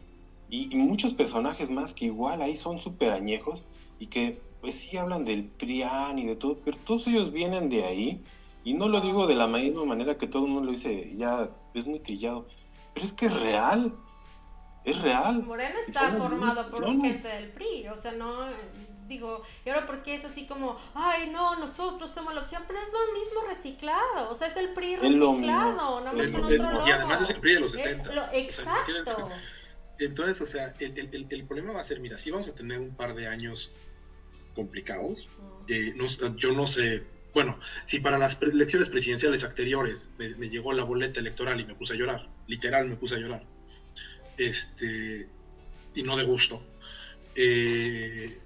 S3: Y, muchos personajes más que igual ahí son súper añejos y que pues sí hablan del PRIAN y de todo, pero todos ellos vienen de ahí, y no lo digo de la misma manera que todo el mundo lo dice, ya es muy trillado, pero es que es real, es real.
S1: Morena está formado por gente del PRI, o sea, no, digo, y ahora porque es así como, ay, no, nosotros somos la opción, pero es lo mismo reciclado, o sea, es el PRI reciclado, nada más con otro logo.
S2: Y además es el PRI de los 70.
S1: exacto.
S2: entonces, o sea, el, el, el, problema va a ser, mira, sí vamos a tener un par de años complicados, eh, yo no sé, bueno, si para las elecciones presidenciales anteriores me, me, llegó la boleta electoral y me puse a llorar, literal me puse a llorar, este, y no de gusto, eh,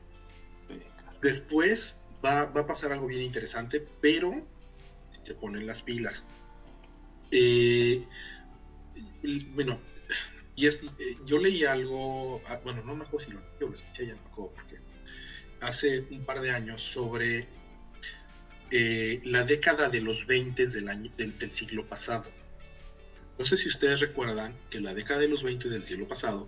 S2: Después va, a pasar algo bien interesante, pero se ponen las pilas. Eh, bueno, y es, eh, yo leí algo, ah, bueno, no me acuerdo si lo, yo lo escuché, ya no me acuerdo porque hace un par de años sobre la década de los 20 del, año, del, siglo pasado. No sé si ustedes recuerdan que la década de los 20 del siglo pasado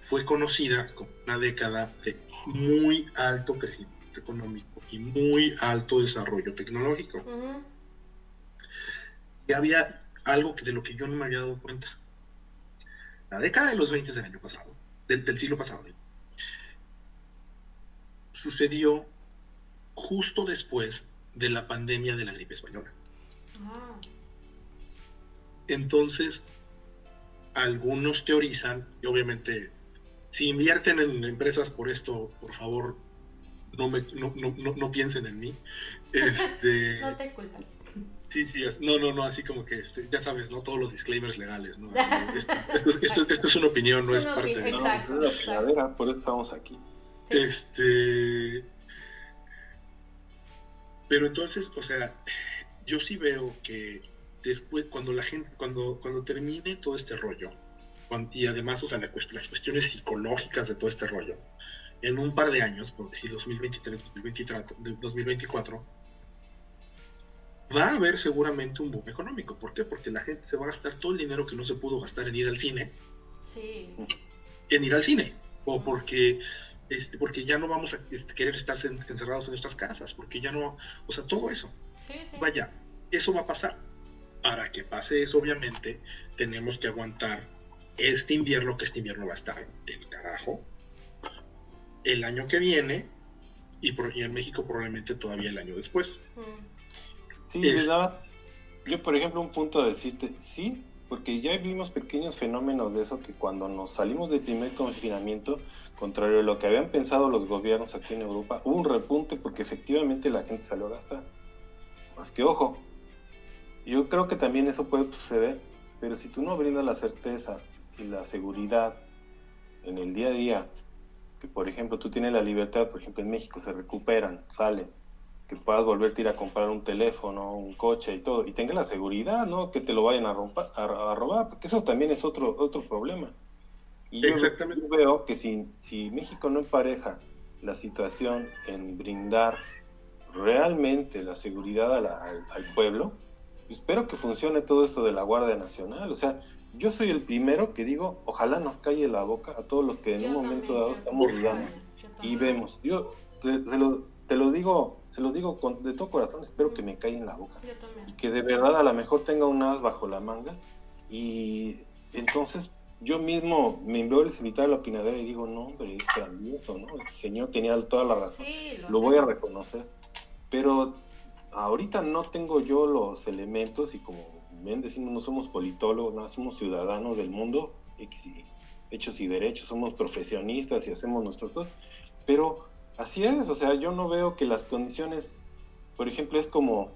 S2: fue conocida como una década de muy alto crecimiento económico y muy alto desarrollo tecnológico. Y había algo que de lo que yo no me había dado cuenta. La década de los 20 del año pasado, del, siglo pasado, sucedió justo después de la pandemia de la gripe española. Ah. Entonces, algunos teorizan, y obviamente, si invierten en empresas por esto, por favor, no, me, no, no, no, piensen en mí. Este,
S1: no te culpan.
S2: Sí, sí, no, no, no, así como que, este, ya sabes, ¿no? Todos los disclaimers legales, ¿no? esto, esto, es una opinión, no es, parte de...
S3: Exacto, no, por eso estamos aquí.
S2: Este... Pero entonces, o sea, yo sí veo que después, cuando la gente, cuando, cuando termine todo este rollo, y además, o sea, las cuestiones psicológicas de todo este rollo, en un par de años, porque si 2023, 2024, va a haber seguramente un boom económico. ¿Por qué? Porque la gente se va a gastar todo el dinero que no se pudo gastar en ir al cine.
S1: Sí.
S2: En ir al cine. O porque, este, porque ya no vamos a este, querer estar encerrados en nuestras casas. Porque ya no. O sea, todo eso.
S1: Sí, sí.
S2: Vaya, eso va a pasar. Para que pase eso, obviamente, tenemos que aguantar este invierno, que este invierno va a estar del carajo el año que viene y, en México probablemente todavía el año después.
S3: Sí, yo por ejemplo un punto a decirte, sí, porque ya vimos pequeños fenómenos de eso que cuando nos salimos del primer confinamiento, contrario a lo que habían pensado los gobiernos aquí en Europa, hubo un repunte porque efectivamente la gente salió a gastar. Más que ojo, yo creo que también eso puede suceder, pero si tú no brindas la certeza y la seguridad en el día a día que por ejemplo tú tienes la libertad, por ejemplo en México se recuperan, salen, que puedas volverte a ir a comprar un teléfono, un coche y todo, y tengas la seguridad, ¿no? Que te lo vayan a, a, robar, porque eso también es otro, otro problema. Y yo, veo que si, si México no empareja la situación en brindar realmente la seguridad al, al, pueblo, espero que funcione todo esto de la Guardia Nacional. O sea, yo soy el primero que digo, ojalá nos calle la boca a todos los que en un momento dado estamos dudando y vemos. Yo te, lo, te, lo, digo, se los digo con, de todo corazón, espero que me caiga en la boca. Y que de verdad a lo mejor tenga un as bajo la manga y entonces yo mismo me veo el invitar a la opinadera y digo, no, hombre, es grandioso, ¿no? Este señor tenía toda la razón. lo voy a reconocer. Pero ahorita no tengo yo los elementos y como ven, decimos no somos politólogos, no somos ciudadanos del mundo, hechos y derechos, somos profesionistas y hacemos nuestras cosas, pero así es, o sea, yo no veo que las condiciones, por ejemplo, es como,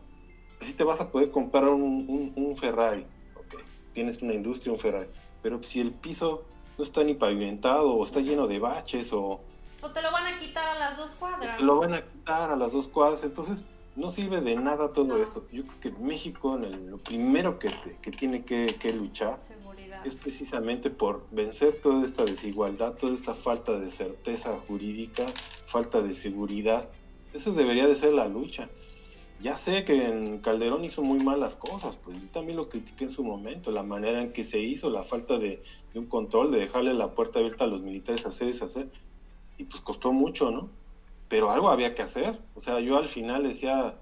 S3: si te vas a poder comprar un, un, Ferrari, okay, tienes una industria, un Ferrari, pero si el piso no está ni pavimentado o está lleno de baches o...
S1: O te lo van a quitar a las dos cuadras.
S3: Te lo van a quitar a las dos cuadras, entonces no sirve de nada todo esto. Yo creo que México lo primero que, tiene que, luchar es precisamente por vencer toda esta desigualdad, toda esta falta de certeza jurídica, falta de seguridad. Esa debería de ser la lucha. Ya sé que en Calderón hizo muy malas cosas, pues yo también lo critiqué en su momento, la manera en que se hizo, la falta de, de un control, de dejarle la puerta abierta a los militares a hacer y hacer, y pues costó mucho, ¿no? Pero algo había que hacer. O sea, yo al final decía,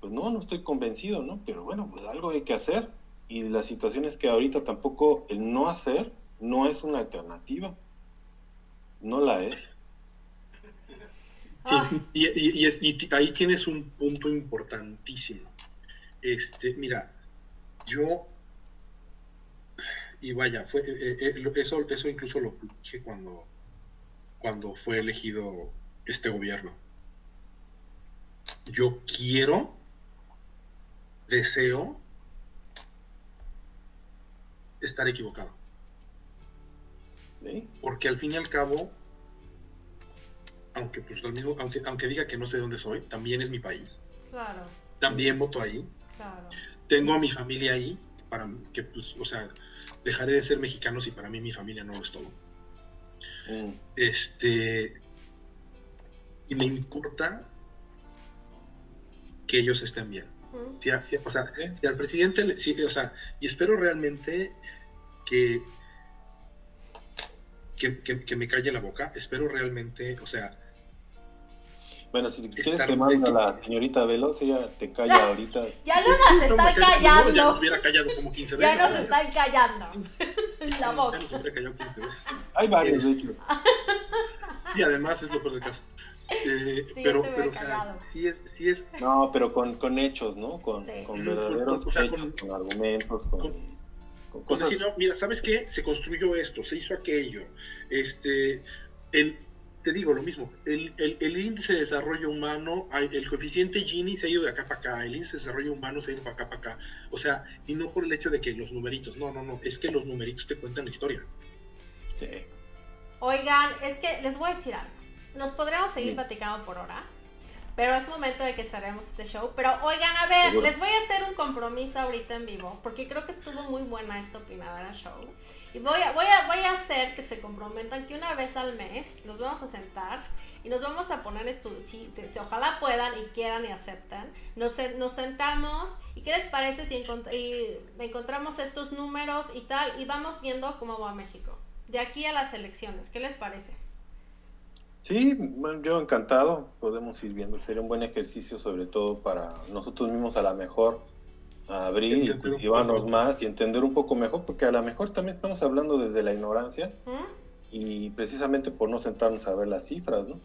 S3: pues no, no estoy convencido, ¿no? Pero bueno, pues algo hay que hacer. Y la situación es que ahorita tampoco el no hacer no es una alternativa. No la es.
S2: Sí, y, ahí tienes un punto importantísimo. Este, mira, yo, y vaya, fue, eh, eh, eso, eso incluso lo dije cuando, cuando fue elegido este gobierno. Yo quiero, deseo estar equivocado. Porque al fin y al cabo, aunque pues mismo, aunque, aunque diga que no sé dónde soy, también es mi país.
S1: Claro.
S2: También voto ahí. Claro. Tengo a mi familia ahí, para que pues, o sea, dejaré de ser mexicano si para mí mi familia no lo es todo. Mm. Este, y me importa que ellos estén bien. o sea, si al presidente, o sea, y espero realmente que, que, me calle la boca, espero realmente, o sea...
S3: Bueno, si quieres te mando a la señorita Veloz, ella te calla ahorita.
S1: Ya no nos están callando.
S2: ya nos hubiera callado como 15
S1: veces. Ya nos están callando. la boca.
S3: Hay varios, de hecho.
S2: Y además es lo peor del caso. Eh, pero, pero sí es, sí es...
S3: No, pero con, con hechos, ¿no? Con, con verdaderos con, con, argumentos, con,
S2: cosas... no, mira, ¿sabes qué? Se construyó esto, se hizo aquello. Este, el, te digo lo mismo, el, el, el, índice de desarrollo humano, el coeficiente Gini se ha ido de acá para acá, el índice de desarrollo humano se ha ido para acá para acá. O sea, y no por el hecho de que los numeritos, no, no, no, es que los numeritos te cuentan la historia.
S1: Sí. Oigan, es que les voy a decir algo. Nos podríamos seguir platicando por horas, pero es momento de que cerremos este show. Pero oigan, a ver, les voy a hacer un compromiso ahorita en vivo, porque creo que estuvo muy buena esta opinadera show. Y voy a, voy, a, voy a hacer que se comprometan que una vez al mes nos vamos a sentar y nos vamos a poner estudios. Si, si, ojalá puedan y quieran y aceptan, nos, nos sentamos y qué les parece si y encontramos estos números y tal y vamos viendo cómo va México. De aquí a las elecciones, ¿qué les parece?
S3: Sí, bueno, yo encantado, podemos ir viendo, sería un buen ejercicio sobre todo para nosotros mismos a la mejor abrir y cultivarnos más y entender un poco mejor, porque a lo mejor también estamos hablando desde la ignorancia y precisamente por no sentarnos a ver las cifras, ¿no?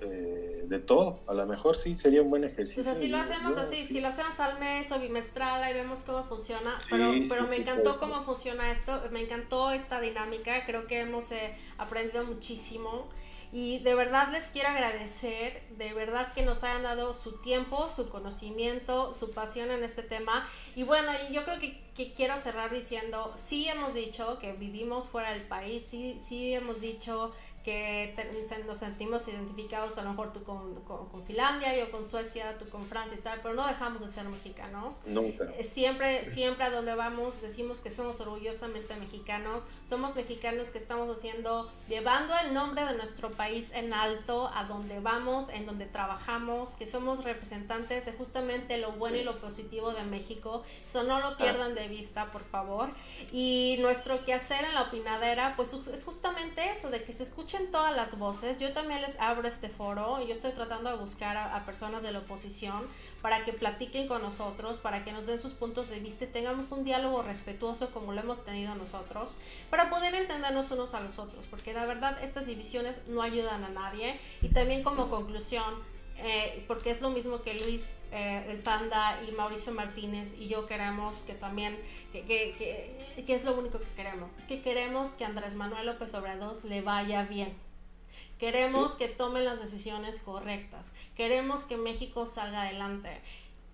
S3: Eh, de todo, a lo mejor sí sería un buen ejercicio.
S1: O sea, si lo hacemos así, si lo hacemos al mes o bimestral, ahí vemos cómo funciona, pero, pero me encantó cómo funciona esto, me encantó esta dinámica, creo que hemos eh, aprendido muchísimo. Y de verdad les quiero agradecer, de verdad que nos hayan dado su tiempo, su conocimiento, su pasión en este tema. Y bueno, yo creo que, quiero cerrar diciendo, sí hemos dicho que vivimos fuera del país, sí, sí hemos dicho que nos sentimos identificados a lo mejor tú con, con, Finlandia, yo con Suecia, tú con Francia y tal, pero no dejamos de ser mexicanos.
S3: Nunca.
S1: Eh, siempre, siempre a donde vamos decimos que somos orgullosamente mexicanos, somos mexicanos que estamos haciendo, llevando el nombre de nuestro país en alto a donde vamos, en donde trabajamos, que somos representantes de justamente lo bueno y lo positivo de México. Eso no lo pierdan de vista, por favor. Y nuestro quehacer en la opinadera, pues es justamente eso, de que se escuche todas las voces. Yo también les abro este foro. Yo estoy tratando de buscar a, personas de la oposición para que platiquen con nosotros, para que nos den sus puntos de vista y tengamos un diálogo respetuoso como lo hemos tenido nosotros, para poder entendernos unos a los otros, porque la verdad estas divisiones no ayudan a nadie. Y también como conclusión, eh, porque es lo mismo que Luis eh, el Panda y Mauricio Martínez y yo queremos que también, que, que, que, es lo único que queremos, es que queremos que Andrés Manuel López Obrador le vaya bien. Queremos que tome las decisiones correctas. Queremos que México salga adelante.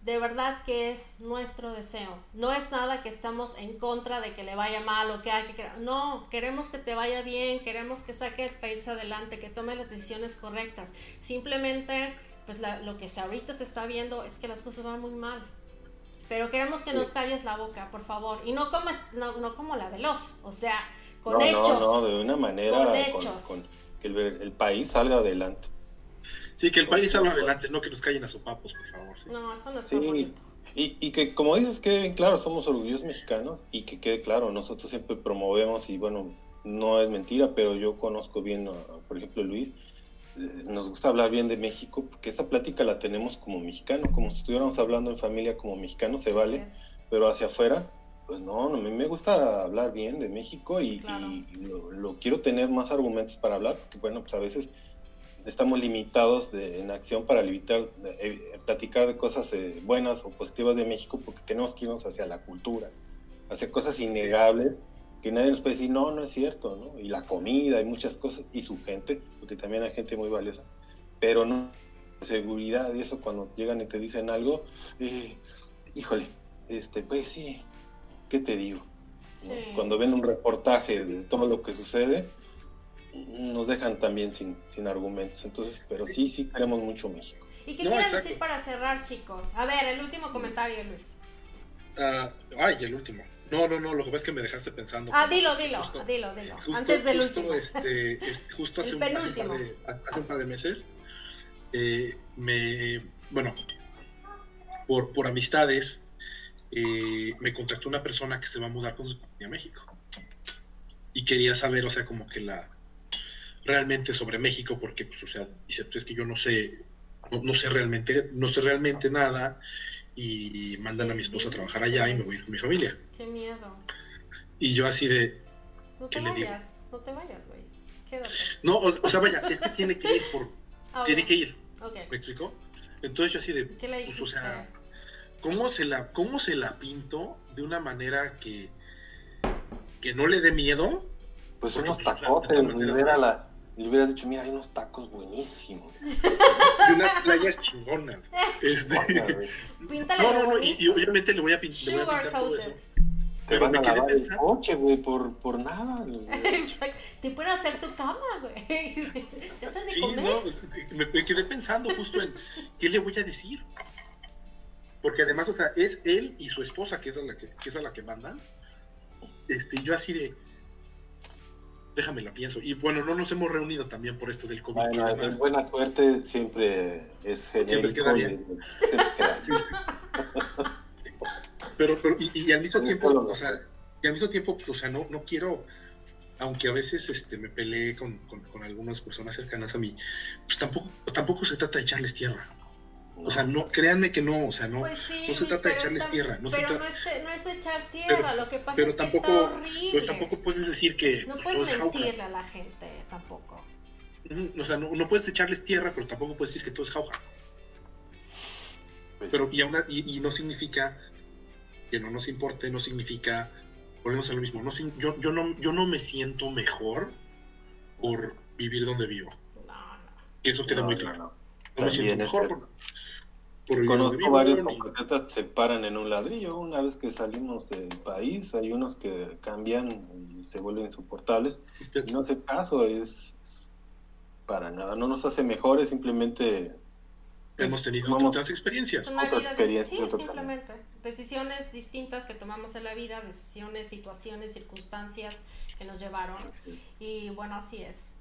S1: De verdad que es nuestro deseo. No es nada que estamos en contra de que le vaya mal o que hay que... No, queremos que te vaya bien, queremos que saque el país adelante, que tome las decisiones correctas. Simplemente pues lo que ahorita se está viendo es que las cosas van muy mal. Pero queremos que nos calles la boca, por favor. Y no como, no, como la veloz, o sea, con hechos.
S3: No, no, de una manera con, hechos. que el, país salga adelante.
S2: Sí, que el país salga adelante, no que nos callen a sopapos, por favor.
S1: No, eso no está bonito.
S3: Y, y, que como dices, que claro, somos orgullosos mexicanos y que quede claro, nosotros siempre promovemos y bueno, no es mentira, pero yo conozco bien, por ejemplo, Luis, eh, nos gusta hablar bien de México, porque esta plática la tenemos como mexicano, como si estuviéramos hablando en familia como mexicano, se vale, pero hacia afuera, pues no, no, a mí me gusta hablar bien de México y, lo, quiero tener más argumentos para hablar, porque bueno, pues a veces estamos limitados en acción para evitar eh, platicar de cosas eh, buenas o positivas de México, porque tenemos que irnos hacia la cultura, hacia cosas innegables que nadie nos puede decir, no, no es cierto, ¿no? Y la comida y muchas cosas, y su gente, porque también hay gente muy valiosa, pero no, seguridad y eso cuando llegan y te dicen algo, eh, híjole, este, pues sí, ¿qué te digo? Cuando ven un reportaje de todo lo que sucede, nos dejan también sin, sin argumentos. Entonces, pero sí, sí queremos mucho México.
S1: ¿Y qué quieren decir para cerrar, chicos? A ver, el último comentario, Luis.
S2: Uh, ay, el último. No, no, no, lo que pasa es que me dejaste pensando.
S1: Ah, dilo, dilo, dilo, dilo. Antes del último.
S2: Este, justo hace, un, par de, hace, un, par de, meses, eh, me, bueno, por, por amistades, eh, me contactó una persona que se va a mudar con su familia a México. Y quería saber, o sea, como que la, realmente sobre México, porque, pues, o sea, dice, pues es que yo no sé, no, no sé realmente, no sé realmente nada, y mandan a mi esposa a trabajar allá y me voy con mi familia.
S1: Qué miedo.
S2: Y yo así de...
S1: No te vayas, no te vayas, güey. Quédate.
S2: No, o, sea, vaya, es que tiene que ir por... Ah, tiene que ir. ¿Me explico? Entonces yo así de...
S1: ¿Qué le pues, o sea,
S2: ¿cómo se, la, ¿cómo se la pinto de una manera que, que no le dé miedo?
S3: Pues unos pues, tacotes, la, le hubieras dicho, mira, hay unos tacos buenísimos.
S2: y unas playas chingonas. Este...
S1: Píntale
S2: no, no, no, y, obviamente le voy a, pintar, le voy a pintar todo eso.
S3: Te van a lavar el coche, güey, por, por nada.
S1: Exacto. Te pueden hacer tu cama, güey. Te hacen de sí, comer. No,
S2: me, me, quedé pensando justo en qué le voy a decir. Porque además, o sea, es él y su esposa, que es a la que, que, es a la que mandan. Este, yo así de, déjame la pienso. Y bueno, no nos hemos reunido también por esto del COVID.
S3: Bueno, en buena suerte siempre es genérico.
S2: Siempre queda bien. Pero, pero y, al mismo tiempo, o sea, y al mismo tiempo, pues, o sea, no, no quiero, aunque a veces este, me peleé con, con, con algunas personas cercanas a mí, pues tampoco, tampoco se trata de echarles tierra. O sea, no, créanme que no, o sea, no,
S1: pues sí,
S2: no se trata de echarles tierra.
S1: No
S2: pero
S1: se no, es, no es echar tierra, lo que pasa es
S2: que
S1: está horrible.
S2: Pero tampoco puedes decir que...
S1: No puedes mentirle a la gente, tampoco.
S2: O sea, no, puedes echarles tierra, pero tampoco puedes decir que todo es jauja. Pues pero, y, aún, y, y, no significa que no nos importe, no significa... Volvemos a lo mismo. No, yo, yo, no, yo no me siento mejor por vivir donde vivo.
S1: No, no.
S2: Que eso queda muy claro. No, me siento mejor por
S3: Conozco varios compatriotas se paran en un ladrillo. Una vez que salimos del país, hay unos que cambian y se vuelven insoportables. no hace caso, es para nada. No nos hace mejores, simplemente.
S2: Hemos tenido otras experiencias.
S1: Es una vida de, sí, simplemente. Decisiones distintas que tomamos en la vida, decisiones, situaciones, circunstancias que nos llevaron. Y bueno, así es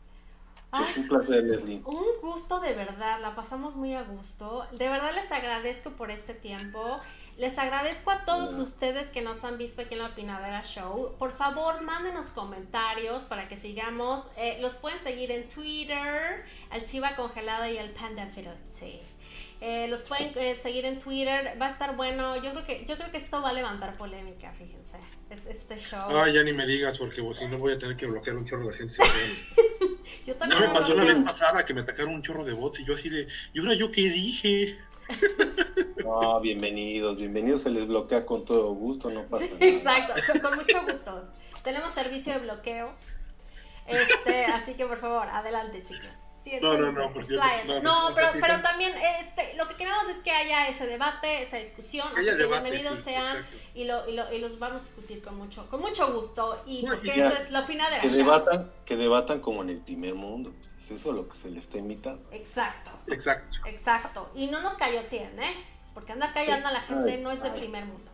S3: un placer, Leslie.
S1: Un gusto de verdad, la pasamos muy a gusto. De verdad les agradezco por este tiempo. Les agradezco a todos ustedes que nos han visto aquí en la Opinadera Show. Por favor, mándenos comentarios para que sigamos. Eh, los pueden seguir en Twitter, al Chiva Congelada y al Panda Feroce. Eh, los pueden eh, seguir en Twitter. Va a estar bueno. Yo creo que yo creo que esto va a levantar polémica, fíjense. Es, este show.
S2: Ah, ya ni me digas, porque si no voy a tener que bloquear un chorro de gente.
S1: yo también.
S2: No me pasó la vez pasada que me atacaron un chorro de bots y yo así de. ¿Y ahora yo qué dije?
S3: No, bienvenidos, bienvenidos. Se les bloquea con todo gusto, no pasa nada.
S1: Exacto, con, mucho gusto. Tenemos servicio de bloqueo. Este, así que por favor, adelante, chicos
S2: no, no, no,
S1: no, pero, pero también este, lo que queremos es que haya ese debate, esa discusión, así que bienvenidos sean y, lo, y, lo, y, los vamos a discutir con mucho, con mucho gusto y porque eso es la opinión de
S3: que debatan, que debatan como en el primer mundo, pues es eso lo que se les está invitando.
S1: Exacto.
S2: Exacto.
S1: Exacto. Y no nos tiene ¿eh? Porque andar callando a la gente no es de primer mundo.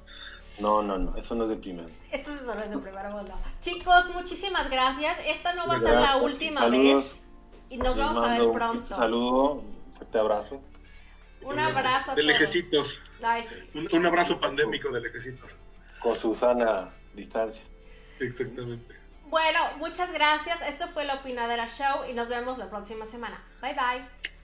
S3: No, no, no, eso no es de primer.
S1: Esto no es de primer mundo. Chicos, muchísimas gracias. Esta no va a ser la última vez. Y nos vamos a ver pronto.
S3: Un saludo, un fuerte abrazo.
S1: Un abrazo a
S2: de lejecitos. Un, abrazo pandémico de lejecitos.
S3: Con su sana distancia.
S2: Exactamente.
S1: Bueno, muchas gracias. Esto fue la Opinadera Show y nos vemos la próxima semana. Bye bye.